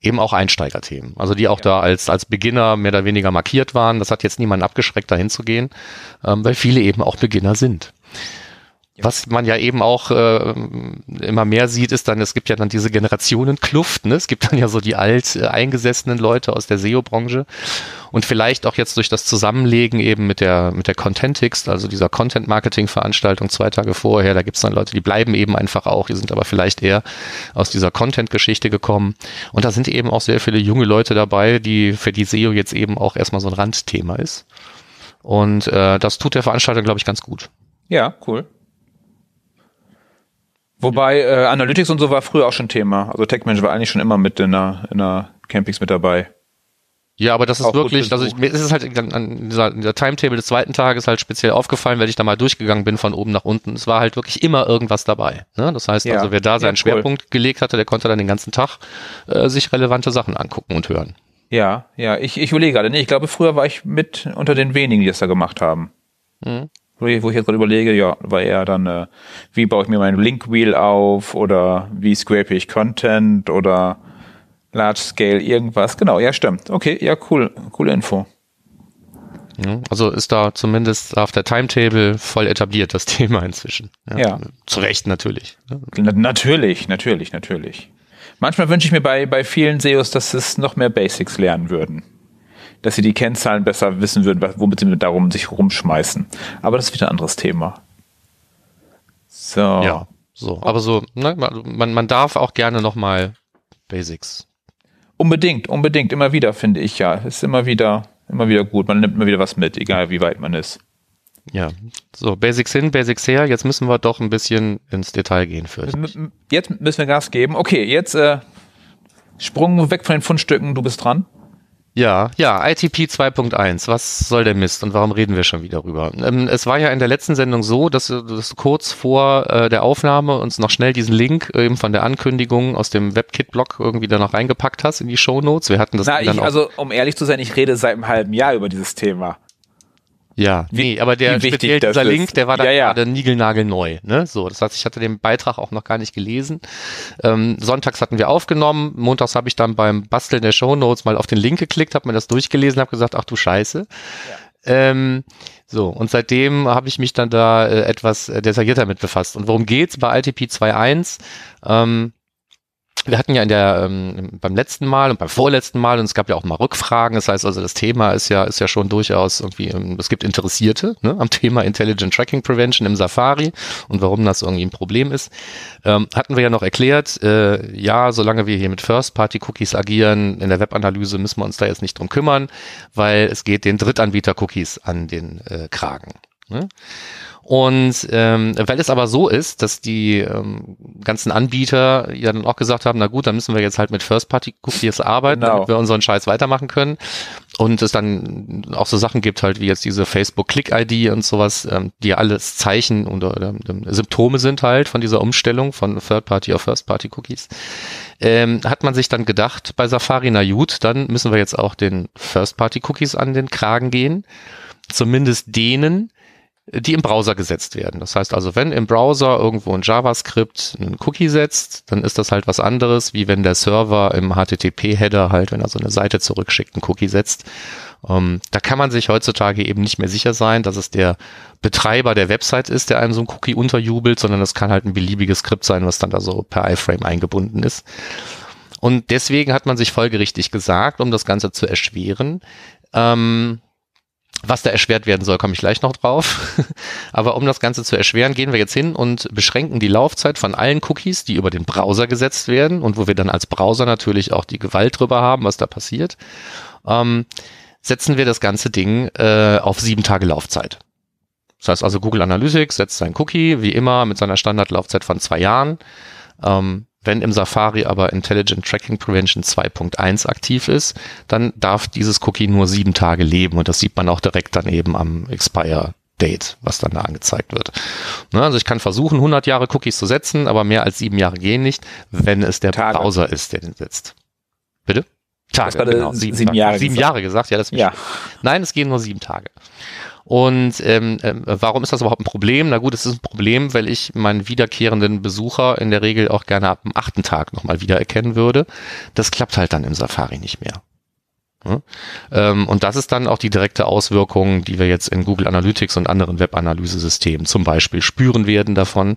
Eben auch Einsteigerthemen, also die auch da als, als Beginner mehr oder weniger markiert waren. Das hat jetzt niemanden abgeschreckt, da hinzugehen, ähm, weil viele eben auch Beginner sind. Was man ja eben auch äh, immer mehr sieht, ist dann, es gibt ja dann diese Generationenkluft, ne? Es gibt dann ja so die alt äh, eingesessenen Leute aus der SEO-Branche und vielleicht auch jetzt durch das Zusammenlegen eben mit der mit der Contentix, also dieser Content-Marketing-Veranstaltung zwei Tage vorher, da gibt's dann Leute, die bleiben eben einfach auch, die sind aber vielleicht eher aus dieser Content-Geschichte gekommen und da sind eben auch sehr viele junge Leute dabei, die für die SEO jetzt eben auch erstmal so ein Randthema ist und äh, das tut der Veranstalter, glaube ich, ganz gut. Ja, cool. Wobei äh, Analytics und so war früher auch schon Thema. Also Tech Manager war eigentlich schon immer mit in der, in der Campings mit dabei. Ja, aber das ist Auch wirklich, also ich, mir ist es halt an, an dieser, dieser Timetable des zweiten Tages halt speziell aufgefallen, weil ich da mal durchgegangen bin von oben nach unten. Es war halt wirklich immer irgendwas dabei. Ne? Das heißt Ja. also, wer da seinen Ja, cool. Schwerpunkt gelegt hatte, der konnte dann den ganzen Tag äh, sich relevante Sachen angucken und hören. Ja, ja, ich, ich überlege gerade. Nee, ich glaube, früher war ich mit unter den wenigen, die das da gemacht haben. Mhm. Wo ich jetzt gerade überlege, ja, war eher dann, äh, wie baue ich mir mein Link-Wheel auf oder wie scrape ich Content oder Large Scale irgendwas. Genau, ja, stimmt. Okay, ja, cool, coole Info. Also ist da zumindest auf der Timetable voll etabliert, das Thema inzwischen. Ja. ja. Zu Recht natürlich. Na, natürlich, natürlich, natürlich. Manchmal wünsche ich mir bei, bei vielen SEOs, dass es noch mehr Basics lernen würden. Dass sie die Kennzahlen besser wissen würden, womit sie darum sich rumschmeißen. Aber das ist wieder ein anderes Thema. So. Ja, so. Aber so, ne, man, man darf auch gerne nochmal Basics. Unbedingt, unbedingt, immer wieder, finde ich ja. Ist immer wieder immer wieder gut. Man nimmt immer wieder was mit, egal wie weit man ist. Ja, so Basics hin, Basics her. Jetzt müssen wir doch ein bisschen ins Detail gehen für. Jetzt müssen wir Gas geben. Okay, jetzt äh, Sprung weg von den Fundstücken. Du bist dran. Ja, ja, ITP 2.1, was soll der Mist und warum reden wir schon wieder drüber? Ähm, es war ja in der letzten Sendung so, dass, dass kurz vor äh, der Aufnahme uns noch schnell diesen Link äh, eben von der Ankündigung aus dem WebKit-Blog irgendwie da noch reingepackt hast in die Show Notes. Wir hatten das Na, dann ich, also um ehrlich zu sein, ich rede seit einem halben Jahr über dieses Thema. Ja, wie, nee, aber der speziell dieser Link, der war da ja, ja. gerade niegelnagelneu. Ne? So, das heißt, ich hatte den Beitrag auch noch gar nicht gelesen. Ähm, sonntags hatten wir aufgenommen, montags habe ich dann beim Basteln der Shownotes mal auf den Link geklickt, habe mir das durchgelesen, habe gesagt, ach du Scheiße. Ja. Ähm, so, und seitdem habe ich mich dann da äh, etwas äh, detaillierter mit befasst. Und worum geht's bei ITP 2.1? Ähm, wir hatten ja in der ähm, beim letzten Mal und beim vorletzten Mal und es gab ja auch mal Rückfragen. Das heißt also, das Thema ist ja ist ja schon durchaus irgendwie. Ähm, es gibt Interessierte ne, am Thema Intelligent Tracking Prevention im Safari und warum das irgendwie ein Problem ist. Ähm, hatten wir ja noch erklärt. Äh, ja, solange wir hier mit First-Party-Cookies agieren in der Webanalyse, müssen wir uns da jetzt nicht drum kümmern, weil es geht den Drittanbieter-Cookies an den äh, Kragen. Ne? Und ähm, weil es aber so ist, dass die ähm, ganzen Anbieter ja dann auch gesagt haben, na gut, dann müssen wir jetzt halt mit First-Party-Cookies arbeiten, genau. damit wir unseren Scheiß weitermachen können. Und es dann auch so Sachen gibt halt wie jetzt diese Facebook-Click-ID und sowas, ähm, die alles Zeichen und oder, oder, Symptome sind halt von dieser Umstellung von Third-Party auf First-Party-Cookies. Ähm, hat man sich dann gedacht bei Safari, na gut, dann müssen wir jetzt auch den First-Party-Cookies an den Kragen gehen. Zumindest denen, die im Browser gesetzt werden. Das heißt also, wenn im Browser irgendwo ein JavaScript einen Cookie setzt, dann ist das halt was anderes, wie wenn der Server im HTTP-Header halt, wenn er so eine Seite zurückschickt, einen Cookie setzt. Ähm, da kann man sich heutzutage eben nicht mehr sicher sein, dass es der Betreiber der Website ist, der einem so ein Cookie unterjubelt, sondern das kann halt ein beliebiges Skript sein, was dann da so per iFrame eingebunden ist. Und deswegen hat man sich folgerichtig gesagt, um das Ganze zu erschweren, ähm, was da erschwert werden soll, komme ich gleich noch drauf. Aber um das Ganze zu erschweren, gehen wir jetzt hin und beschränken die Laufzeit von allen Cookies, die über den Browser gesetzt werden und wo wir dann als Browser natürlich auch die Gewalt drüber haben, was da passiert. Ähm, setzen wir das ganze Ding äh, auf sieben Tage Laufzeit. Das heißt also, Google Analytics setzt sein Cookie, wie immer, mit seiner Standardlaufzeit von zwei Jahren. Ähm, wenn im Safari aber Intelligent Tracking Prevention 2.1 aktiv ist, dann darf dieses Cookie nur sieben Tage leben und das sieht man auch direkt dann eben am Expire Date, was dann da angezeigt wird. Ne, also ich kann versuchen, 100 Jahre Cookies zu setzen, aber mehr als sieben Jahre gehen nicht, wenn es der Tage. Browser ist, der den setzt. Bitte? Tage, genau. Sieben, sieben Jahre. Sieben Jahre gesagt, ja, das ja. Nein, es gehen nur sieben Tage. Und ähm, äh, warum ist das überhaupt ein Problem? Na gut, es ist ein Problem, weil ich meinen wiederkehrenden Besucher in der Regel auch gerne ab dem achten Tag nochmal wiedererkennen würde. Das klappt halt dann im Safari nicht mehr. Ähm, und das ist dann auch die direkte Auswirkung, die wir jetzt in Google Analytics und anderen Web-Analyse-Systemen zum Beispiel spüren werden davon,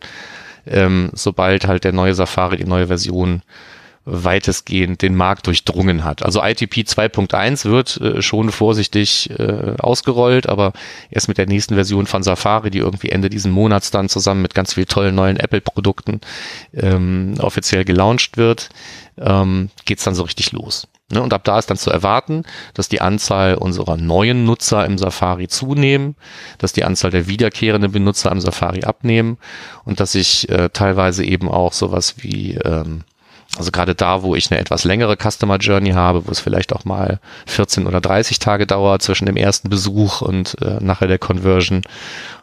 ähm, sobald halt der neue Safari, die neue Version weitestgehend den Markt durchdrungen hat. Also ITP 2.1 wird äh, schon vorsichtig äh, ausgerollt, aber erst mit der nächsten Version von Safari, die irgendwie Ende diesen Monats dann zusammen mit ganz viel tollen neuen Apple-Produkten ähm, offiziell gelauncht wird, ähm, geht's dann so richtig los. Ne? Und ab da ist dann zu erwarten, dass die Anzahl unserer neuen Nutzer im Safari zunehmen, dass die Anzahl der wiederkehrenden Benutzer im Safari abnehmen und dass sich äh, teilweise eben auch sowas wie ähm, also gerade da, wo ich eine etwas längere Customer Journey habe, wo es vielleicht auch mal 14 oder 30 Tage dauert zwischen dem ersten Besuch und äh, nachher der Conversion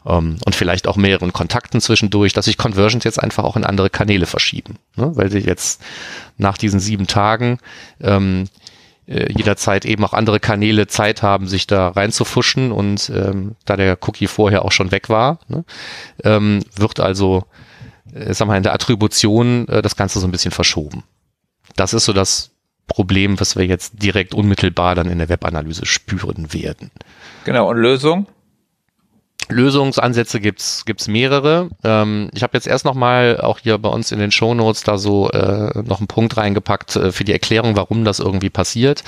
ähm, und vielleicht auch mehreren Kontakten zwischendurch, dass sich Conversions jetzt einfach auch in andere Kanäle verschieben, ne? weil sie jetzt nach diesen sieben Tagen ähm, äh, jederzeit eben auch andere Kanäle Zeit haben, sich da reinzufuschen und ähm, da der Cookie vorher auch schon weg war, ne, ähm, wird also, äh, sagen wir in der Attribution äh, das Ganze so ein bisschen verschoben. Das ist so das Problem, was wir jetzt direkt unmittelbar dann in der Webanalyse spüren werden. Genau, und Lösung? Lösungsansätze gibt's gibt's mehrere. Ähm, ich habe jetzt erst noch mal auch hier bei uns in den Show Notes da so äh, noch einen Punkt reingepackt äh, für die Erklärung, warum das irgendwie passiert.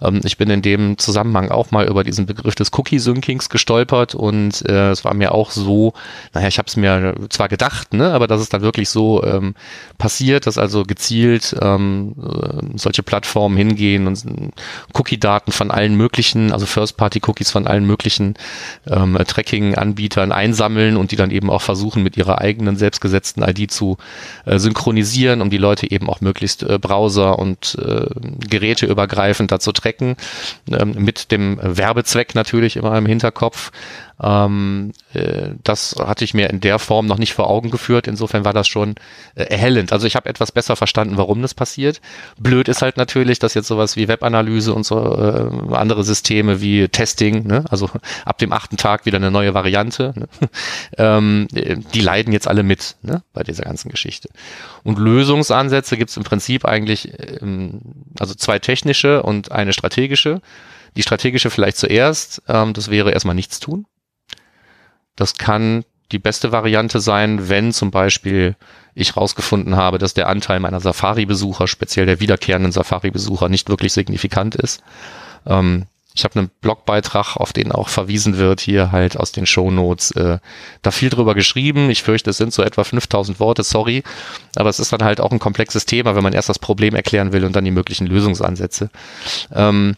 Ähm, ich bin in dem Zusammenhang auch mal über diesen Begriff des Cookie-Synkings gestolpert und äh, es war mir auch so, naja, ich habe es mir zwar gedacht, ne, aber dass es dann wirklich so ähm, passiert, dass also gezielt ähm, äh, solche Plattformen hingehen und Cookie-Daten von allen möglichen, also First-Party-Cookies von allen möglichen ähm, Tracking Anbietern einsammeln und die dann eben auch versuchen, mit ihrer eigenen selbstgesetzten ID zu äh, synchronisieren, um die Leute eben auch möglichst äh, Browser und äh, Geräte übergreifend dazu tracken, ähm, mit dem Werbezweck natürlich immer im Hinterkopf. Ähm, äh, das hatte ich mir in der Form noch nicht vor Augen geführt. Insofern war das schon äh, erhellend. Also ich habe etwas besser verstanden, warum das passiert. Blöd ist halt natürlich, dass jetzt sowas wie Webanalyse und so äh, andere Systeme wie Testing, ne? also ab dem achten Tag wieder eine neue Variante, ne? ähm, die leiden jetzt alle mit ne? bei dieser ganzen Geschichte. Und Lösungsansätze gibt es im Prinzip eigentlich, ähm, also zwei technische und eine strategische. Die strategische vielleicht zuerst, ähm, das wäre erstmal nichts tun. Das kann die beste Variante sein, wenn zum Beispiel ich rausgefunden habe, dass der Anteil meiner Safari-Besucher, speziell der wiederkehrenden Safari-Besucher, nicht wirklich signifikant ist. Ähm, ich habe einen Blogbeitrag, auf den auch verwiesen wird, hier halt aus den Shownotes, äh, da viel drüber geschrieben. Ich fürchte, es sind so etwa 5000 Worte, sorry. Aber es ist dann halt auch ein komplexes Thema, wenn man erst das Problem erklären will und dann die möglichen Lösungsansätze. Ähm,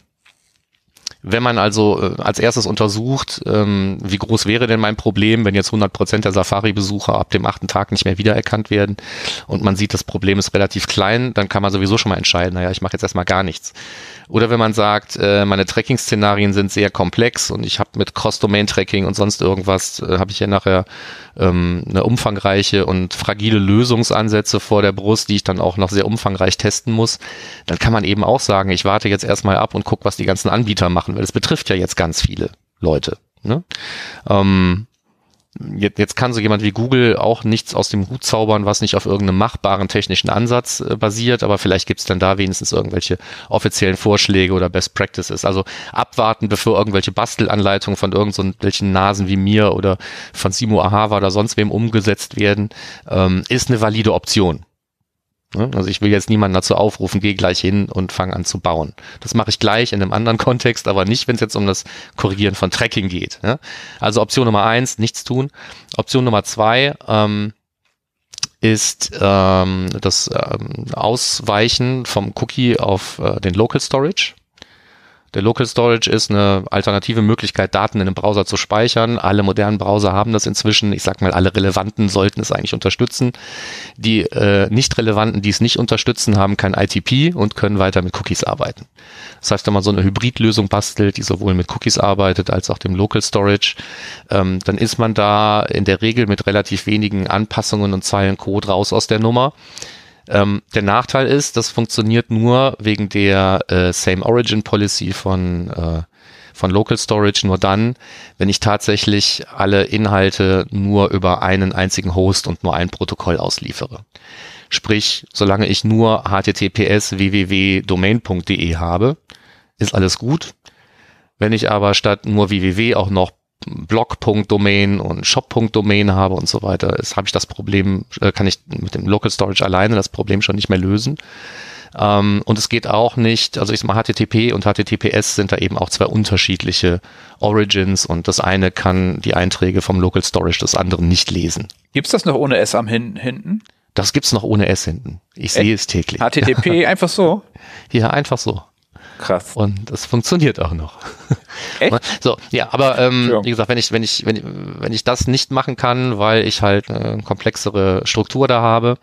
wenn man also äh, als erstes untersucht, ähm, wie groß wäre denn mein Problem, wenn jetzt 100 Prozent der Safari-Besucher ab dem achten Tag nicht mehr wiedererkannt werden und man sieht, das Problem ist relativ klein, dann kann man sowieso schon mal entscheiden, naja, ich mache jetzt erstmal gar nichts. Oder wenn man sagt, äh, meine Tracking-Szenarien sind sehr komplex und ich habe mit Cross-Domain-Tracking und sonst irgendwas, äh, habe ich hier nachher ähm, eine umfangreiche und fragile Lösungsansätze vor der Brust, die ich dann auch noch sehr umfangreich testen muss, dann kann man eben auch sagen, ich warte jetzt erstmal ab und gucke, was die ganzen Anbieter machen, weil es betrifft ja jetzt ganz viele Leute. Ne? Ähm, jetzt, jetzt kann so jemand wie Google auch nichts aus dem Hut zaubern, was nicht auf irgendeinem machbaren technischen Ansatz äh, basiert, aber vielleicht gibt es dann da wenigstens irgendwelche offiziellen Vorschläge oder Best Practices. Also abwarten, bevor irgendwelche Bastelanleitungen von irgendwelchen Nasen wie mir oder von Simo Ahava oder sonst wem umgesetzt werden, ähm, ist eine valide Option. Ne? Also ich will jetzt niemanden dazu aufrufen, geh gleich hin und fang an zu bauen. Das mache ich gleich in einem anderen Kontext, aber nicht, wenn es jetzt um das Korrigieren von Tracking geht. Also Option Nummer eins, nichts tun. Option Nummer zwei ähm, ist ähm, das ähm, Ausweichen vom Cookie auf äh, den Local Storage. Der Local Storage ist eine alternative Möglichkeit, Daten in einem Browser zu speichern. Alle modernen Browser haben das inzwischen. Ich sag mal, alle relevanten sollten es eigentlich unterstützen. Die äh, nicht relevanten, die es nicht unterstützen, haben kein ITP und können weiter mit Cookies arbeiten. Das heißt, wenn man so eine Hybridlösung bastelt, die sowohl mit Cookies arbeitet als auch dem Local Storage, ähm, dann ist man da in der Regel mit relativ wenigen Anpassungen und Zeilen Code raus aus der Nummer. Ähm, der Nachteil ist, das funktioniert nur wegen der äh, Same Origin Policy von, äh, von Local Storage nur dann, wenn ich tatsächlich alle Inhalte nur über einen einzigen Host und nur ein Protokoll ausliefere. Sprich, solange ich nur https www.domain.de habe, ist alles gut. Wenn ich aber statt nur www auch noch Blog.domain und Shop.domain habe und so weiter, habe ich das Problem, äh, kann ich mit dem Local Storage alleine das Problem schon nicht mehr lösen. Ähm, und es geht auch nicht, also ich sag mal, HTTP und HTTPS sind da eben auch zwei unterschiedliche Origins und das eine kann die Einträge vom Local Storage des anderen nicht lesen. Gibt's das noch ohne S am hin hinten? Das gibt's noch ohne S hinten. Ich sehe es täglich. HTTP einfach so? Ja, einfach so. Krass. Und das funktioniert auch noch. Echt? So, ja, aber ähm, wie gesagt, wenn ich, wenn ich, wenn, wenn ich das nicht machen kann, weil ich halt eine komplexere Struktur da habe,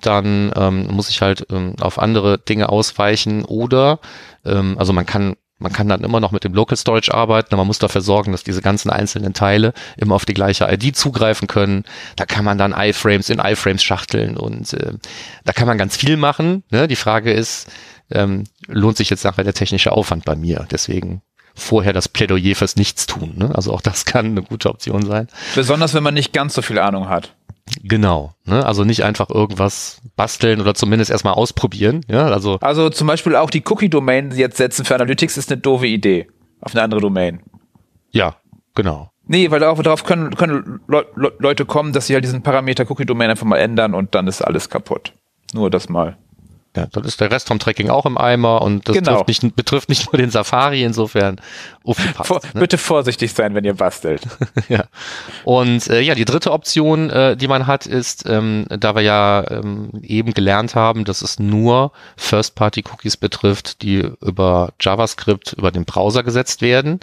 dann ähm, muss ich halt ähm, auf andere Dinge ausweichen oder ähm, also man kann man kann dann immer noch mit dem Local Storage arbeiten, aber man muss dafür sorgen, dass diese ganzen einzelnen Teile immer auf die gleiche ID zugreifen können. Da kann man dann iFrames in iFrames schachteln und äh, da kann man ganz viel machen. Ne? Die Frage ist, ähm, lohnt sich jetzt nachher der technische Aufwand bei mir. Deswegen vorher das Plädoyer fürs Nichtstun. Ne? Also auch das kann eine gute Option sein. Besonders wenn man nicht ganz so viel Ahnung hat. Genau. Ne? Also nicht einfach irgendwas basteln oder zumindest erstmal ausprobieren. Ja? Also, also zum Beispiel auch die Cookie-Domain jetzt setzen für Analytics ist eine doofe Idee. Auf eine andere Domain. Ja, genau. Nee, weil darauf, können, können Le Le Leute kommen, dass sie halt diesen Parameter Cookie-Domain einfach mal ändern und dann ist alles kaputt. Nur das mal. Ja, dann ist der Rest vom Tracking auch im Eimer und das Genau. betrifft, nicht, betrifft nicht nur den Safari, insofern aufgepasst. Vor, ne? Bitte vorsichtig sein, wenn ihr bastelt. ja. Und äh, ja, die dritte Option, äh, die man hat, ist, ähm, da wir ja ähm, eben gelernt haben, dass es nur First-Party-Cookies betrifft, die über JavaScript über den Browser gesetzt werden,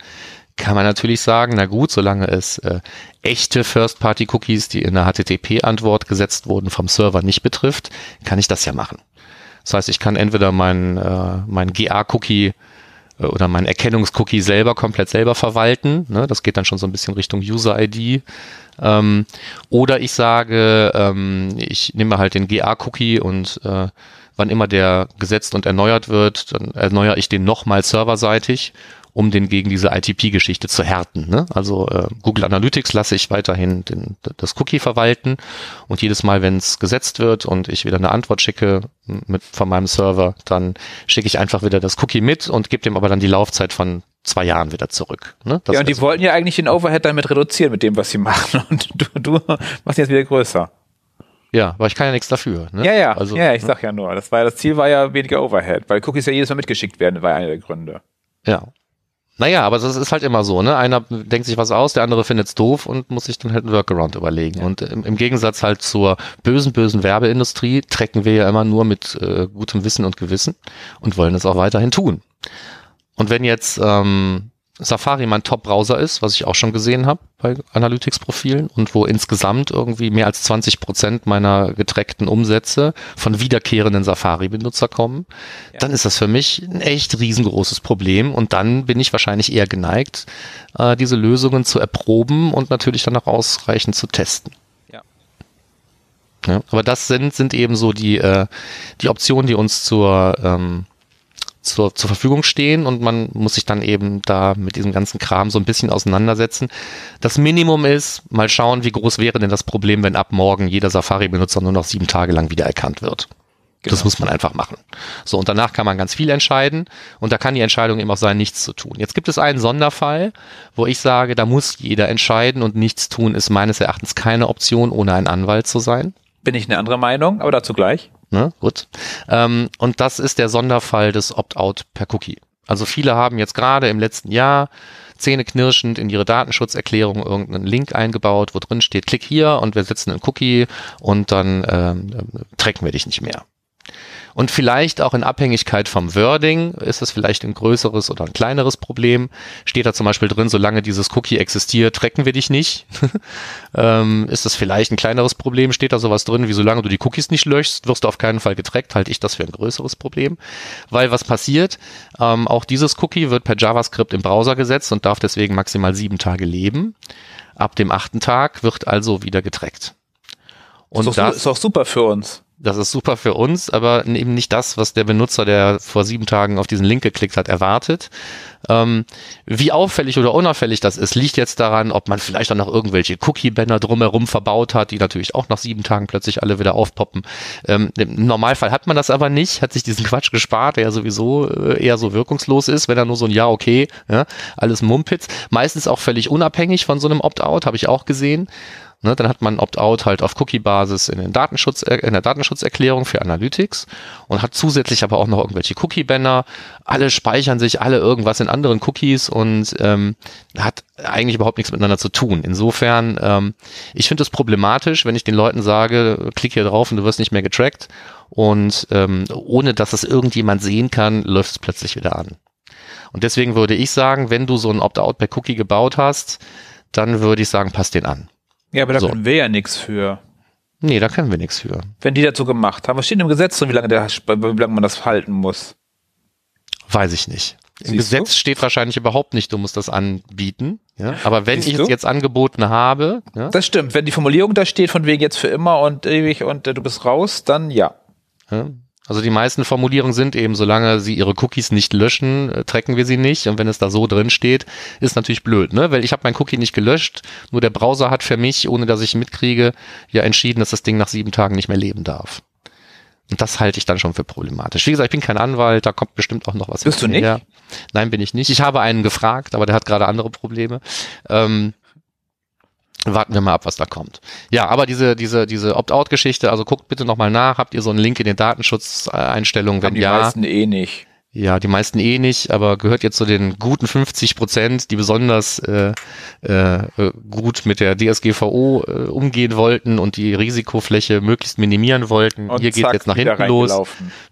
kann man natürlich sagen, na gut, solange es äh, echte First-Party-Cookies, die in der HTTP-Antwort gesetzt wurden, vom Server nicht betrifft, kann ich das ja machen. Das heißt, ich kann entweder mein, äh, mein GA-Cookie äh, oder mein Erkennungscookie selber komplett selber verwalten. Ne? Das geht dann schon so ein bisschen Richtung User-ID. Ähm, oder ich sage, ähm, ich nehme halt den GA-Cookie und äh, wann immer der gesetzt und erneuert wird, dann erneuere ich den nochmal serverseitig, um den gegen diese ITP-Geschichte zu härten. Ne? Also äh, Google Analytics lasse ich weiterhin den, das Cookie verwalten und jedes Mal, wenn es gesetzt wird und ich wieder eine Antwort schicke mit von meinem Server, dann schicke ich einfach wieder das Cookie mit und gebe dem aber dann die Laufzeit von zwei Jahren wieder zurück. Ne? Ja, und die so. wollten ja eigentlich den Overhead damit reduzieren mit dem, was sie machen. Und du, du machst jetzt wieder größer. ja, aber ich kann ja nichts dafür. Ne? Ja, ja, Also, ja, ich sag ja nur. Das war das Ziel war ja weniger Overhead, weil Cookies ja jedes Mal mitgeschickt werden, war einer der Gründe. Ja. Naja, aber das ist halt immer so, ne? Einer denkt sich was aus, der andere findet's doof und muss sich dann halt einen Workaround überlegen. Und im, im Gegensatz halt zur bösen, bösen Werbeindustrie trecken wir ja immer nur mit äh, gutem Wissen und Gewissen und wollen es auch weiterhin tun. Und wenn jetzt ähm, Safari mein Top-Browser ist, was ich auch schon gesehen habe bei Analytics-Profilen und wo insgesamt irgendwie mehr als 20 Prozent meiner getrackten Umsätze von wiederkehrenden Safari-Benutzer kommen, dann ist das für mich ein echt riesengroßes Problem und dann bin ich wahrscheinlich eher geneigt, äh, diese Lösungen zu erproben und natürlich dann auch ausreichend zu testen. Ja. Ja, aber das sind, sind eben so die, äh, die Optionen, die uns zur, ähm, zur, zur Verfügung stehen und man muss sich dann eben da mit diesem ganzen Kram so ein bisschen auseinandersetzen. Das Minimum ist, mal schauen, wie groß wäre denn das Problem, wenn ab morgen jeder Safari-Benutzer nur noch sieben Tage lang wiedererkannt wird. Das Genau. muss man einfach machen. So, und danach kann man ganz viel entscheiden und da kann die Entscheidung eben auch sein, nichts zu tun. Jetzt gibt es einen Sonderfall, wo ich sage, da muss jeder entscheiden und nichts tun ist meines Erachtens keine Option, ohne ein Anwalt zu sein. Bin ich eine andere Meinung, aber dazu gleich. Ne? Gut. Ähm, und das ist der Sonderfall des Opt-out per Cookie. Also viele haben jetzt gerade im letzten Jahr zähneknirschend in ihre Datenschutzerklärung irgendeinen Link eingebaut, wo drin steht, klick hier und wir setzen einen Cookie und dann ähm, tracken wir dich nicht mehr. Und vielleicht auch in Abhängigkeit vom Wording ist es vielleicht ein größeres oder ein kleineres Problem. Steht da zum Beispiel drin, solange dieses Cookie existiert, tracken wir dich nicht. ähm, ist das vielleicht ein kleineres Problem? Steht da sowas drin, wie solange du die Cookies nicht löschst, wirst du auf keinen Fall getrackt? Halte ich das für ein größeres Problem. Weil was passiert? Ähm, auch dieses Cookie wird per JavaScript im Browser gesetzt und darf deswegen maximal sieben Tage leben. Ab dem achten Tag wird also wieder getrackt. Und ist, das, ist doch super für uns. Das ist super für uns, aber eben nicht das, was der Benutzer, der vor sieben Tagen auf diesen Link geklickt hat, erwartet. Ähm, wie auffällig oder unauffällig das ist, liegt jetzt daran, ob man vielleicht auch noch irgendwelche Cookie-Banner drumherum verbaut hat, die natürlich auch nach sieben Tagen plötzlich alle wieder aufpoppen. Ähm, Im Normalfall hat man das aber nicht, hat sich diesen Quatsch gespart, der ja sowieso äh, eher so wirkungslos ist, wenn er nur so ein Ja, okay, ja, alles Mumpitz. Meistens auch völlig unabhängig von so einem Opt-out, habe ich auch gesehen. Ne, dann hat man Opt-out halt auf Cookie-Basis in, den Datenschutz, äh, in der Datenschutzerklärung für Analytics und hat zusätzlich aber auch noch irgendwelche Cookie-Banner. Alle speichern sich alle irgendwas in anderen Cookies und ähm, hat eigentlich überhaupt nichts miteinander zu tun. Insofern, ähm, ich finde es problematisch, wenn ich den Leuten sage, klick hier drauf und du wirst nicht mehr getrackt und ähm, ohne dass es irgendjemand sehen kann, läuft es plötzlich wieder an. Und deswegen würde ich sagen, wenn du so ein Opt-out per Cookie gebaut hast, dann würde ich sagen, passt den an. Ja, aber da So. können wir ja nichts für. Nee, da können wir nichts für. Wenn die dazu gemacht haben. Was steht im Gesetz so, wie lange, der, wie lange man das halten muss? Weiß ich nicht. Im Siehst du? Gesetz steht wahrscheinlich überhaupt nicht, du musst das anbieten. Ja? Aber wenn Siehst ich du? es jetzt angeboten habe, ja, Das stimmt. Wenn die Formulierung da steht, von wegen jetzt für immer und ewig und äh, du bist raus, dann ja. ja, Also die meisten Formulierungen sind eben, solange sie ihre Cookies nicht löschen, äh, tracken wir sie nicht. Und wenn es da so drin steht, ist natürlich blöd, ne? Weil ich habe mein Cookie nicht gelöscht, nur der Browser hat für mich, ohne dass ich mitkriege, ja entschieden, dass das Ding nach sieben Tagen nicht mehr leben darf. Und das halte ich dann schon für problematisch. Wie gesagt, ich bin kein Anwalt, da kommt bestimmt auch noch was. Bist du nicht? Her. Nein, bin ich nicht. Ich habe einen gefragt, aber der hat gerade andere Probleme. Ähm, warten wir mal ab, was da kommt. Ja, aber diese, diese, diese Opt-out-Geschichte, also guckt bitte nochmal nach, habt ihr so einen Link in den Datenschutzeinstellungen, wenn die ja. meisten eh nicht. Ja, die meisten eh nicht, aber gehört jetzt zu den guten 50 Prozent, die besonders äh, äh, gut mit der DSGVO äh, umgehen wollten und die Risikofläche möglichst minimieren wollten. Und Hier zack, jetzt nach hinten los,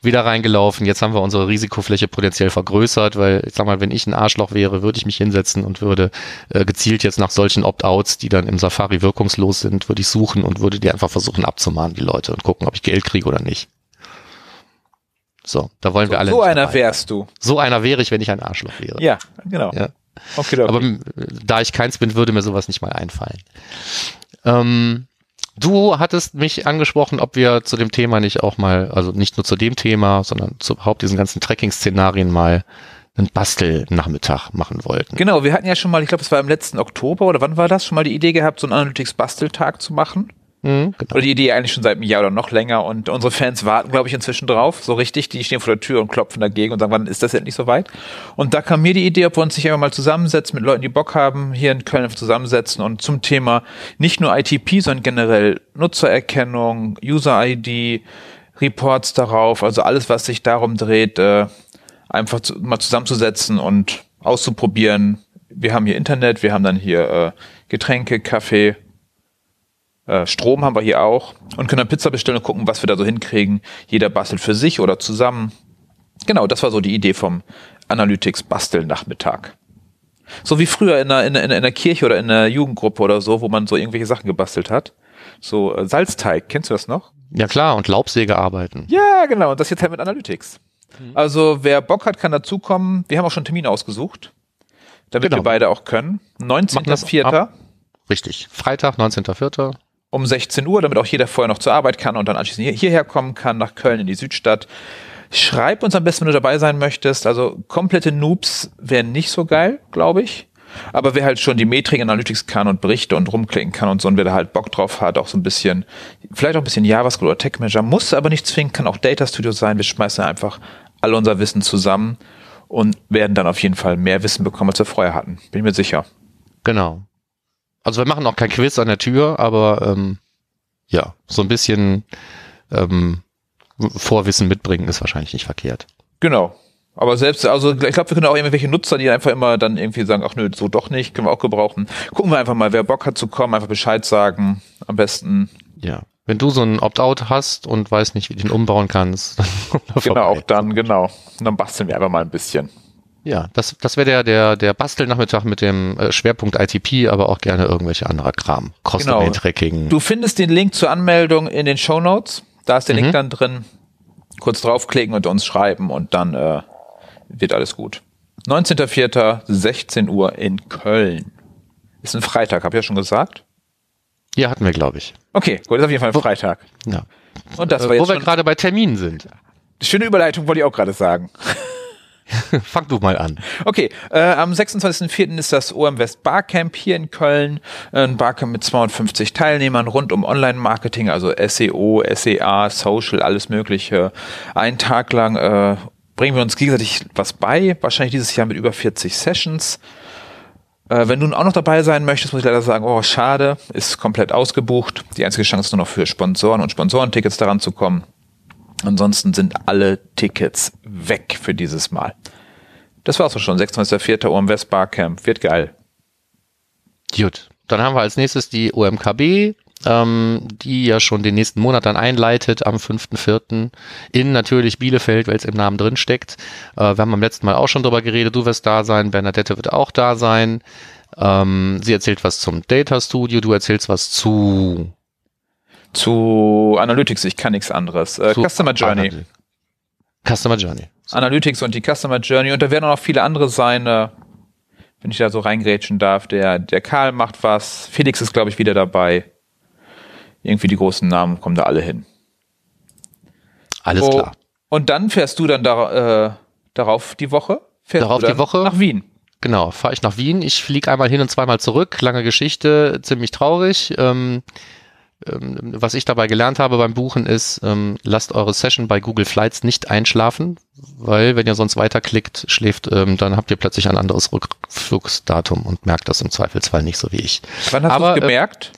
wieder reingelaufen. Jetzt haben wir unsere Risikofläche potenziell vergrößert, weil ich sag mal, wenn ich ein Arschloch wäre, würde ich mich hinsetzen und würde äh, gezielt jetzt nach solchen Opt-outs, die dann im Safari wirkungslos sind, würde ich suchen und würde die einfach versuchen abzumahnen, die Leute, und gucken, ob ich Geld kriege oder nicht. So, da wollen wir alle. So einer wärst du. So einer wäre ich, wenn ich ein Arschloch wäre. Ja, genau. Ja. Okay, okay. Aber m, da ich keins bin, würde mir sowas nicht mal einfallen. Ähm, du hattest mich angesprochen, ob wir zu dem Thema nicht auch mal, also nicht nur zu dem Thema, sondern zu überhaupt diesen ganzen Tracking-Szenarien mal einen Bastelnachmittag machen wollten. Genau, wir hatten ja schon mal, ich glaube, es war im letzten Oktober oder wann war das, schon mal die Idee gehabt, so einen Analytics-Basteltag zu machen. Mhm, genau. Oder die Idee eigentlich schon seit einem Jahr oder noch länger und unsere Fans warten, glaube ich, inzwischen drauf, so richtig. Die stehen vor der Tür und klopfen dagegen und sagen, wann ist das endlich soweit? Und da kam mir die Idee, ob wir uns nicht einfach mal zusammensetzen mit Leuten, die Bock haben, hier in Köln zusammensetzen und zum Thema nicht nur ITP, sondern generell Nutzererkennung, User-ID, Reports darauf, also alles, was sich darum dreht, äh, einfach zu, mal zusammenzusetzen und auszuprobieren. Wir haben hier Internet, wir haben dann hier äh, Getränke, Kaffee, Strom haben wir hier auch und können dann Pizza bestellen und gucken, was wir da so hinkriegen. Jeder bastelt für sich oder zusammen. Genau, das war so die Idee vom Analytics Bastelnachmittag. So wie früher in einer, in, einer, in einer Kirche oder in einer Jugendgruppe oder so, wo man so irgendwelche Sachen gebastelt hat. So äh, Salzteig, kennst du das noch? Ja klar, und Laubsäge arbeiten. Ja, genau. Und das jetzt halt mit Analytics. Also wer Bock hat, kann dazukommen. Wir haben auch schon einen Termin ausgesucht, damit Genau. wir beide auch können. Machen das 19.04. ab. Richtig. Freitag, 19.04. um 16 Uhr, damit auch jeder vorher noch zur Arbeit kann und dann anschließend hier, hierher kommen kann, nach Köln in die Südstadt. Schreib uns am besten, wenn du dabei sein möchtest. Also komplette Noobs wären nicht so geil, glaube ich. Aber wer halt schon die Metrik Analytics kann und Berichte und rumklicken kann und so und wer da halt Bock drauf hat, auch so ein bisschen, vielleicht auch ein bisschen JavaScript oder Tech Manager, muss aber nicht zwingen, kann auch Data Studio sein. Wir schmeißen einfach all unser Wissen zusammen und werden dann auf jeden Fall mehr Wissen bekommen, als wir vorher hatten. Bin mir sicher. Genau. Also wir machen auch kein Quiz an der Tür, aber ähm, ja, so ein bisschen ähm, Vorwissen mitbringen ist wahrscheinlich nicht verkehrt. Genau. Aber selbst, also ich glaube, wir können auch irgendwelche Nutzer, die einfach immer dann irgendwie sagen, ach nö, so doch nicht, können wir auch gebrauchen. Gucken wir einfach mal, wer Bock hat zu kommen, einfach Bescheid sagen. Am besten, Ja. Wenn du so ein Opt-out hast und weißt nicht, wie du den umbauen kannst, genau, auch dann, genau. Und dann basteln wir einfach mal ein bisschen. Ja, das, das wäre der, der, der Bastelnachmittag mit dem äh, Schwerpunkt ITP, aber auch gerne irgendwelche anderer Kram. Cross-Domain-Tracking. Du findest den Link zur Anmeldung in den Show Notes. Da ist der Mhm. Link dann drin. Kurz draufklicken und uns schreiben und dann äh, wird alles gut. 19.04. 16 Uhr in Köln. Ist ein Freitag, habe ich ja schon gesagt. Ja, hatten wir, glaube ich. Okay, gut, ist auf jeden Fall ein Freitag. Ja. Und das war Äh, jetzt wo wir gerade bei Terminen sind. schöne Überleitung, wollte ich auch gerade sagen. Fang du mal an. Okay, äh, am 26.04. ist das OM West Barcamp hier in Köln. Ein Barcamp mit 250 Teilnehmern rund um Online-Marketing, also SEO, SEA, Social, alles Mögliche. Einen Tag lang äh, bringen wir uns gegenseitig was bei. Wahrscheinlich dieses Jahr mit über 40 Sessions. Äh, wenn du auch noch dabei sein möchtest, muss ich leider sagen, oh, schade, ist komplett ausgebucht. Die einzige Chance ist nur noch für Sponsoren und Sponsorentickets daran zu kommen. Ansonsten sind alle Tickets weg für dieses Mal. Das war's auch schon. 26.04. OM West Barcamp. Wird geil. Gut. Dann haben wir als nächstes die OMKB, ähm, die ja schon den nächsten Monat dann einleitet am 5.4. in natürlich Bielefeld, weil es im Namen drin steckt. Äh, wir haben beim letzten Mal auch schon drüber geredet, du wirst da sein, Bernadette wird auch da sein. Ähm, sie erzählt was zum Data Studio, du erzählst was zu, Zu Analytics, ich kann nichts anderes. Äh, Customer Journey. Anal- Customer Journey. Analytics und die Customer Journey. Und da werden auch noch viele andere sein, äh, wenn ich da so reingrätschen darf. Der, der Karl macht was. Felix ist, glaube ich, wieder dabei. Irgendwie die großen Namen kommen da alle hin. Alles Wo- klar. Und dann fährst du dann da, äh, darauf die Woche? Fährst Darauf die Woche? Nach Wien. Genau, fahre ich nach Wien. Ich fliege einmal hin und zweimal zurück. Lange Geschichte, ziemlich traurig. Ähm, was ich dabei gelernt habe beim Buchen ist, ähm, lasst eure Session bei Google Flights nicht einschlafen, weil wenn ihr sonst weiterklickt, schläft, ähm, dann habt ihr plötzlich ein anderes Rückflugsdatum und merkt das im Zweifelsfall nicht so wie ich. Wann hast du äh, gemerkt?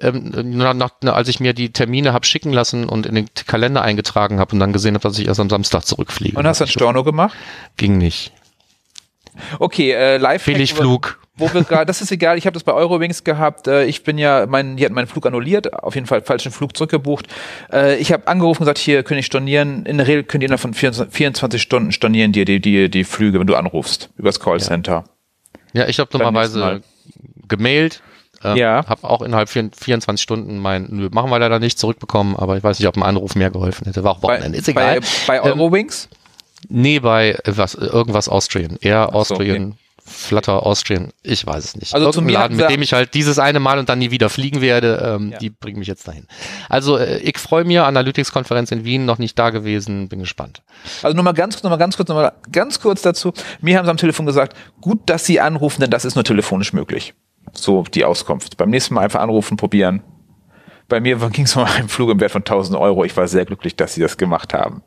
Ähm, nach, nach, als ich mir die Termine hab schicken lassen und in den Kalender eingetragen habe und dann gesehen habe, dass ich erst am Samstag zurückfliege. und hast du einen Storno gemacht? Ging nicht. Okay, äh, live Billigflug. Wo wir gerade, das ist egal, ich habe das bei Eurowings gehabt. Äh, ich bin ja, mein, die hatten meinen Flug annulliert, auf jeden Fall falschen Flug zurückgebucht. Äh, ich habe angerufen und gesagt, hier könnt ihr stornieren. In der Regel könnt ihr innerhalb von 24, 24 Stunden stornieren dir die, die, die Flüge, wenn du anrufst, übers Callcenter. Ja, ich habe dummerweise nächsten gemailt. Äh, Ja. Habe auch innerhalb vier- 24 Stunden mein, nö, machen wir leider nicht, zurückbekommen, aber ich weiß nicht, ob ein Anruf mehr geholfen hätte. War auch Bei, Wochenende, ist egal. bei, bei Ähm, Eurowings? nee, bei äh, was, irgendwas Austrian. Air Ach so, Austrian, Flutter Austrian, ich weiß es nicht. Also Irgendein mir Laden, mit dem ich halt dieses eine Mal und dann nie wieder fliegen werde, ähm, Ja. die bringen mich jetzt dahin. Also äh, ich freue mich, Analytics-Konferenz in Wien, noch nicht da gewesen, bin gespannt. Also nur mal ganz, mal ganz kurz, nur mal ganz kurz dazu. Mir haben sie am Telefon gesagt, gut, dass sie anrufen, denn das ist nur telefonisch möglich. So die Auskunft. Beim nächsten Mal einfach anrufen, probieren. Bei mir ging es um einen Flug im Wert von 1000 Euro. Ich war sehr glücklich, dass sie das gemacht haben.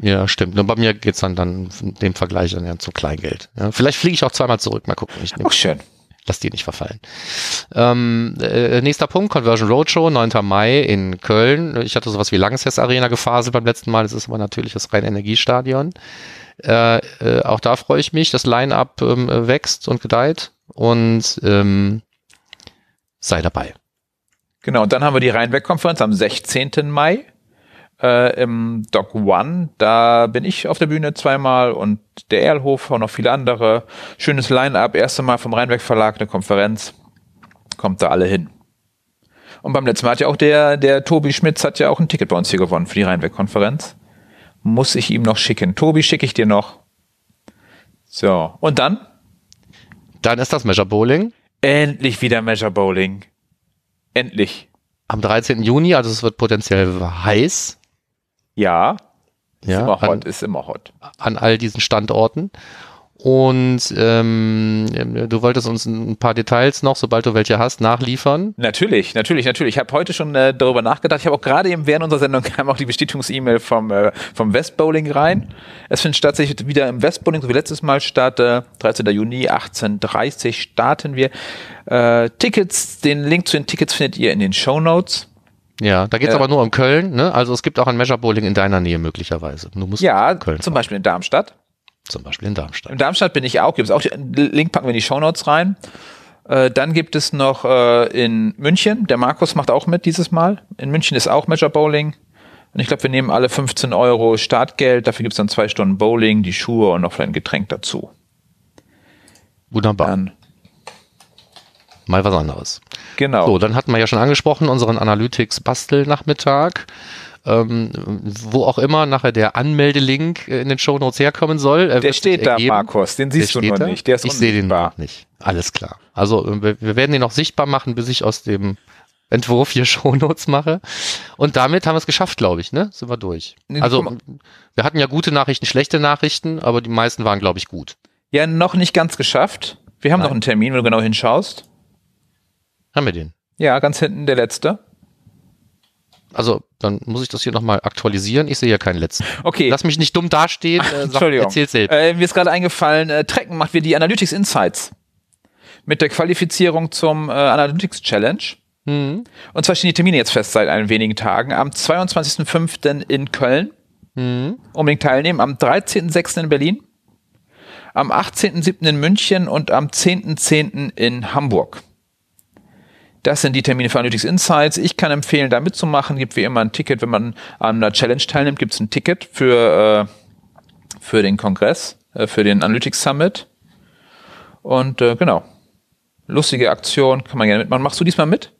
Ja, stimmt. Nur bei mir geht's dann, dann in dem Vergleich dann ja zu Kleingeld. Ja, vielleicht fliege ich auch zweimal zurück, mal gucken. Ich Auch schön. Lass die nicht verfallen. Ähm, äh, nächster Punkt, Conversion Roadshow, 9. Mai in Köln. Ich hatte sowas wie Lanxess Arena gefaselt beim letzten Mal. Das ist aber natürlich das rein Energiestadion. Äh, äh, auch da freue ich mich. Das Line-Up ähm, wächst und gedeiht und ähm, sei dabei. Genau, und dann haben wir die Rheinweg-Konferenz am 16. Mai äh, im Doc One. Da bin ich auf der Bühne zweimal und der Erlhof und noch viele andere. Schönes Line-Up, erste Mal vom Rheinweg Verlag eine Konferenz. Kommt da alle hin. Und beim letzten Mal hat ja auch der, der Tobi Schmitz hat ja auch ein Ticket bei uns hier gewonnen für die Rheinweg-Konferenz. Muss ich ihm noch schicken. Tobi, schicke ich dir noch. So, und dann Dann ist das Measure Bowling endlich wieder Measure Bowling. Endlich. am 13. Juni, also es wird potenziell heiß. Ja, ist Ja, immer an, hot, ist immer hot. an all diesen Standorten. Und ähm, du wolltest uns ein paar Details noch, sobald du welche hast, nachliefern. Natürlich, natürlich, natürlich. Ich habe heute schon äh, darüber nachgedacht. Ich habe auch gerade eben während unserer Sendung kam auch die Bestätigungs-E-Mail vom, äh, vom Westbowling rein. Es findet tatsächlich wieder im Westbowling, so wie letztes Mal statt. Äh, 13. Juni, 18.30 starten wir. Äh, Tickets, den Link zu den Tickets findet ihr in den Show Notes. Ja, da geht's Ja. aber nur um Köln, ne? Also es gibt auch ein Measure Bowling in deiner Nähe möglicherweise. Du musst Ja, Köln zum fahren. Beispiel in Darmstadt. zum Beispiel in Darmstadt. In Darmstadt bin ich auch. Gibt's auch den Link packen wir in die Shownotes rein. Äh, dann gibt es noch äh, in München. Der Markus macht auch mit dieses Mal. In München ist auch Measure Bowling. Und ich glaube, wir nehmen alle 15 Euro Startgeld. Dafür gibt's dann zwei Stunden Bowling, die Schuhe und noch ein Getränk dazu. Wunderbar. Dann, Mal was anderes. genau. So, dann hatten wir ja schon angesprochen, unseren Analytics-Bastelnachmittag. Ähm, wo auch immer nachher der Anmeldelink in den Shownotes herkommen soll. der steht da. Markus. Den siehst Der du noch da? nicht. Der ist ich sehe den noch nicht. Alles klar. Also äh, wir, wir werden den noch sichtbar machen, bis ich aus dem Entwurf hier Shownotes mache. Und damit haben wir es geschafft, glaube ich, ne? Sind wir durch. Also wir hatten ja gute Nachrichten, schlechte Nachrichten, aber die meisten waren, glaube ich, gut. Ja, noch nicht ganz geschafft. Wir haben Nein. noch einen Termin, wenn du genau hinschaust. Haben wir den? Ja, ganz hinten der letzte. Also, dann muss ich das hier nochmal aktualisieren. Ich sehe ja keinen letzten. Okay. Lass mich nicht dumm dastehen. Äh, Entschuldigung. erzähl selbst. Äh, mir ist gerade eingefallen, äh, Trecken macht wir die Analytics Insights. Mit der Qualifizierung zum äh, Analytics Challenge. Mhm. Und zwar stehen die Termine jetzt fest seit ein wenigen Tagen. Am 22.05. in Köln. Mhm. Unbedingt teilnehmen. Am 13.06. in Berlin. Am 18.07. in München und am 10.10. in Hamburg. Das sind die Termine für Analytics Insights. Ich kann empfehlen, da mitzumachen. Gibt wie immer ein Ticket, wenn man an einer Challenge teilnimmt, gibt es ein Ticket für, äh, für den Kongress, äh, für den Analytics Summit. Und äh, genau. Lustige Aktion, kann man gerne mitmachen. Machst du diesmal mit?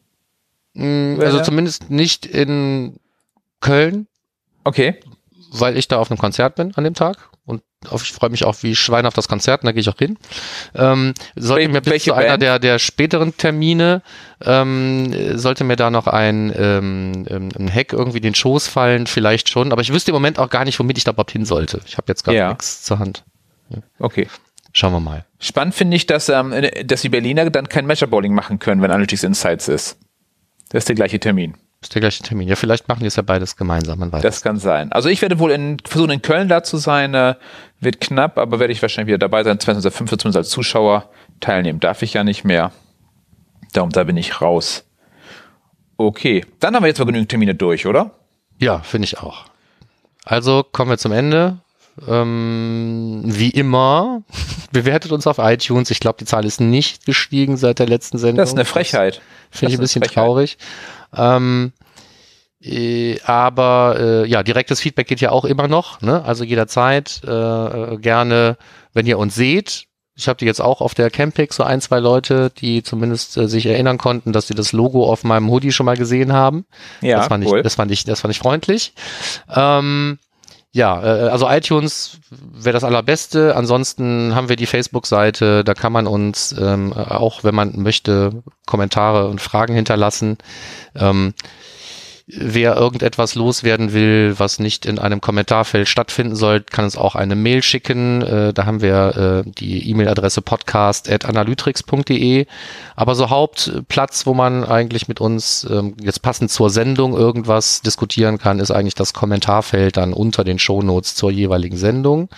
Mm, Also zumindest nicht in Köln, Okay. weil ich da auf einem Konzert bin an dem Tag. Und auf, ich freue mich auch wie Schwein auf das Konzert, und da gehe ich auch hin. Ähm, sollte mir bis zu einer Band? der, der späteren Termine, ähm, sollte mir da noch ein, ähm, ähm, ein Hack irgendwie den Schoß fallen, vielleicht schon, aber ich wüsste im Moment auch gar nicht, womit ich da überhaupt hin sollte. Ich habe jetzt gar Ja. nichts zur Hand. Okay. Schauen wir mal. Spannend finde ich, dass, ähm, dass die Berliner dann kein Measure Bowling machen können, wenn Analytics Insights ist. Das ist der gleiche Termin. Ist der gleiche Termin. Ja, vielleicht machen die es ja beides gemeinsam. Man weiß. Das kann sein. Also ich werde wohl in, versuchen in Köln da zu sein, äh, wird knapp, aber werde ich wahrscheinlich wieder dabei sein. 2005 zumindest als Zuschauer teilnehmen. Darf ich ja nicht mehr. Darum, da bin ich raus. Okay, dann haben wir jetzt mal genügend Termine durch, oder? Ja, finde ich auch. Also kommen wir zum Ende. Ähm, wie immer, bewertet uns auf iTunes. Ich glaube, die Zahl ist nicht gestiegen seit der letzten Sendung. Das ist eine Frechheit. Finde ich ein bisschen traurig. Ähm, äh, aber äh, ja, direktes Feedback geht ja auch immer noch. Ne? Also jederzeit äh, äh, gerne, wenn ihr uns seht. Ich habe die jetzt auch auf der Campix so ein, zwei Leute, die zumindest äh, sich erinnern konnten, dass sie das Logo auf meinem Hoodie schon mal gesehen haben. Ja, das fand ich, cool. das fand ich, das fand ich freundlich. Ähm, ja, äh, also iTunes wäre das allerbeste. Ansonsten haben wir die Facebook-Seite, da kann man uns ähm, auch, wenn man möchte, Kommentare und Fragen hinterlassen. Ähm, Wer irgendetwas loswerden will, was nicht in einem Kommentarfeld stattfinden soll, kann uns auch eine Mail schicken. Äh, da haben wir äh, die E-Mail-Adresse podcast.analytrix.de. Aber so Hauptplatz, wo man eigentlich mit uns ähm, jetzt passend zur Sendung irgendwas diskutieren kann, ist eigentlich das Kommentarfeld dann unter den Shownotes zur jeweiligen Sendung.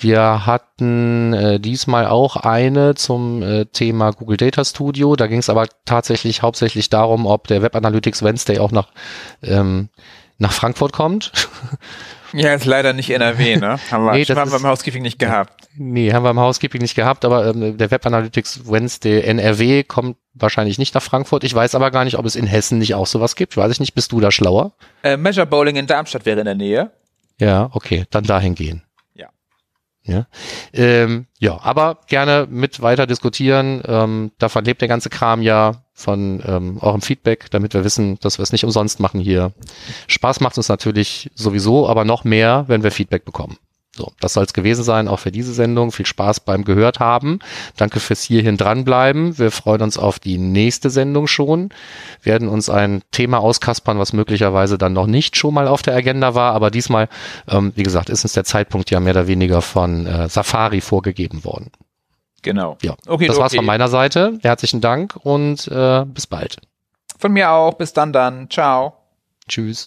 Wir hatten äh, diesmal auch eine zum äh, Thema Google Data Studio. Da ging es aber tatsächlich hauptsächlich darum, ob der Web Analytics Wednesday auch nach, ähm, nach Frankfurt kommt. Ja, ist leider nicht NRW, ne? Haben wir, Nee, haben wir im Housekeeping nicht gehabt. nee, haben wir im Housekeeping nicht gehabt, aber ähm, der Web Analytics Wednesday NRW kommt wahrscheinlich nicht nach Frankfurt. Ich weiß aber gar nicht, ob es in Hessen nicht auch sowas gibt. Weiß ich nicht, bist du da schlauer? Äh, Measure Bowling in Darmstadt wäre in der Nähe. Ja, okay, dann dahin gehen. Ja. Ähm, ja aber gerne mit weiter diskutieren. Ähm, davon lebt der ganze Kram ja von ähm, eurem Feedback, damit wir wissen, dass wir es nicht umsonst machen hier. Spaß macht uns natürlich sowieso, aber noch mehr, wenn wir Feedback bekommen. So, das soll es gewesen sein, auch für diese Sendung. Viel Spaß beim Gehört haben. Danke fürs hierhin dranbleiben. Wir freuen uns auf die nächste Sendung schon. Werden uns ein Thema auskaspern, was möglicherweise dann noch nicht schon mal auf der Agenda war. Aber diesmal, ähm, wie gesagt, ist uns der Zeitpunkt ja mehr oder weniger von äh, Safari vorgegeben worden. Genau. Ja, Okay, das war's okay. von meiner Seite. Herzlichen Dank und äh, bis bald. Von mir auch. Bis dann dann. Ciao. Tschüss.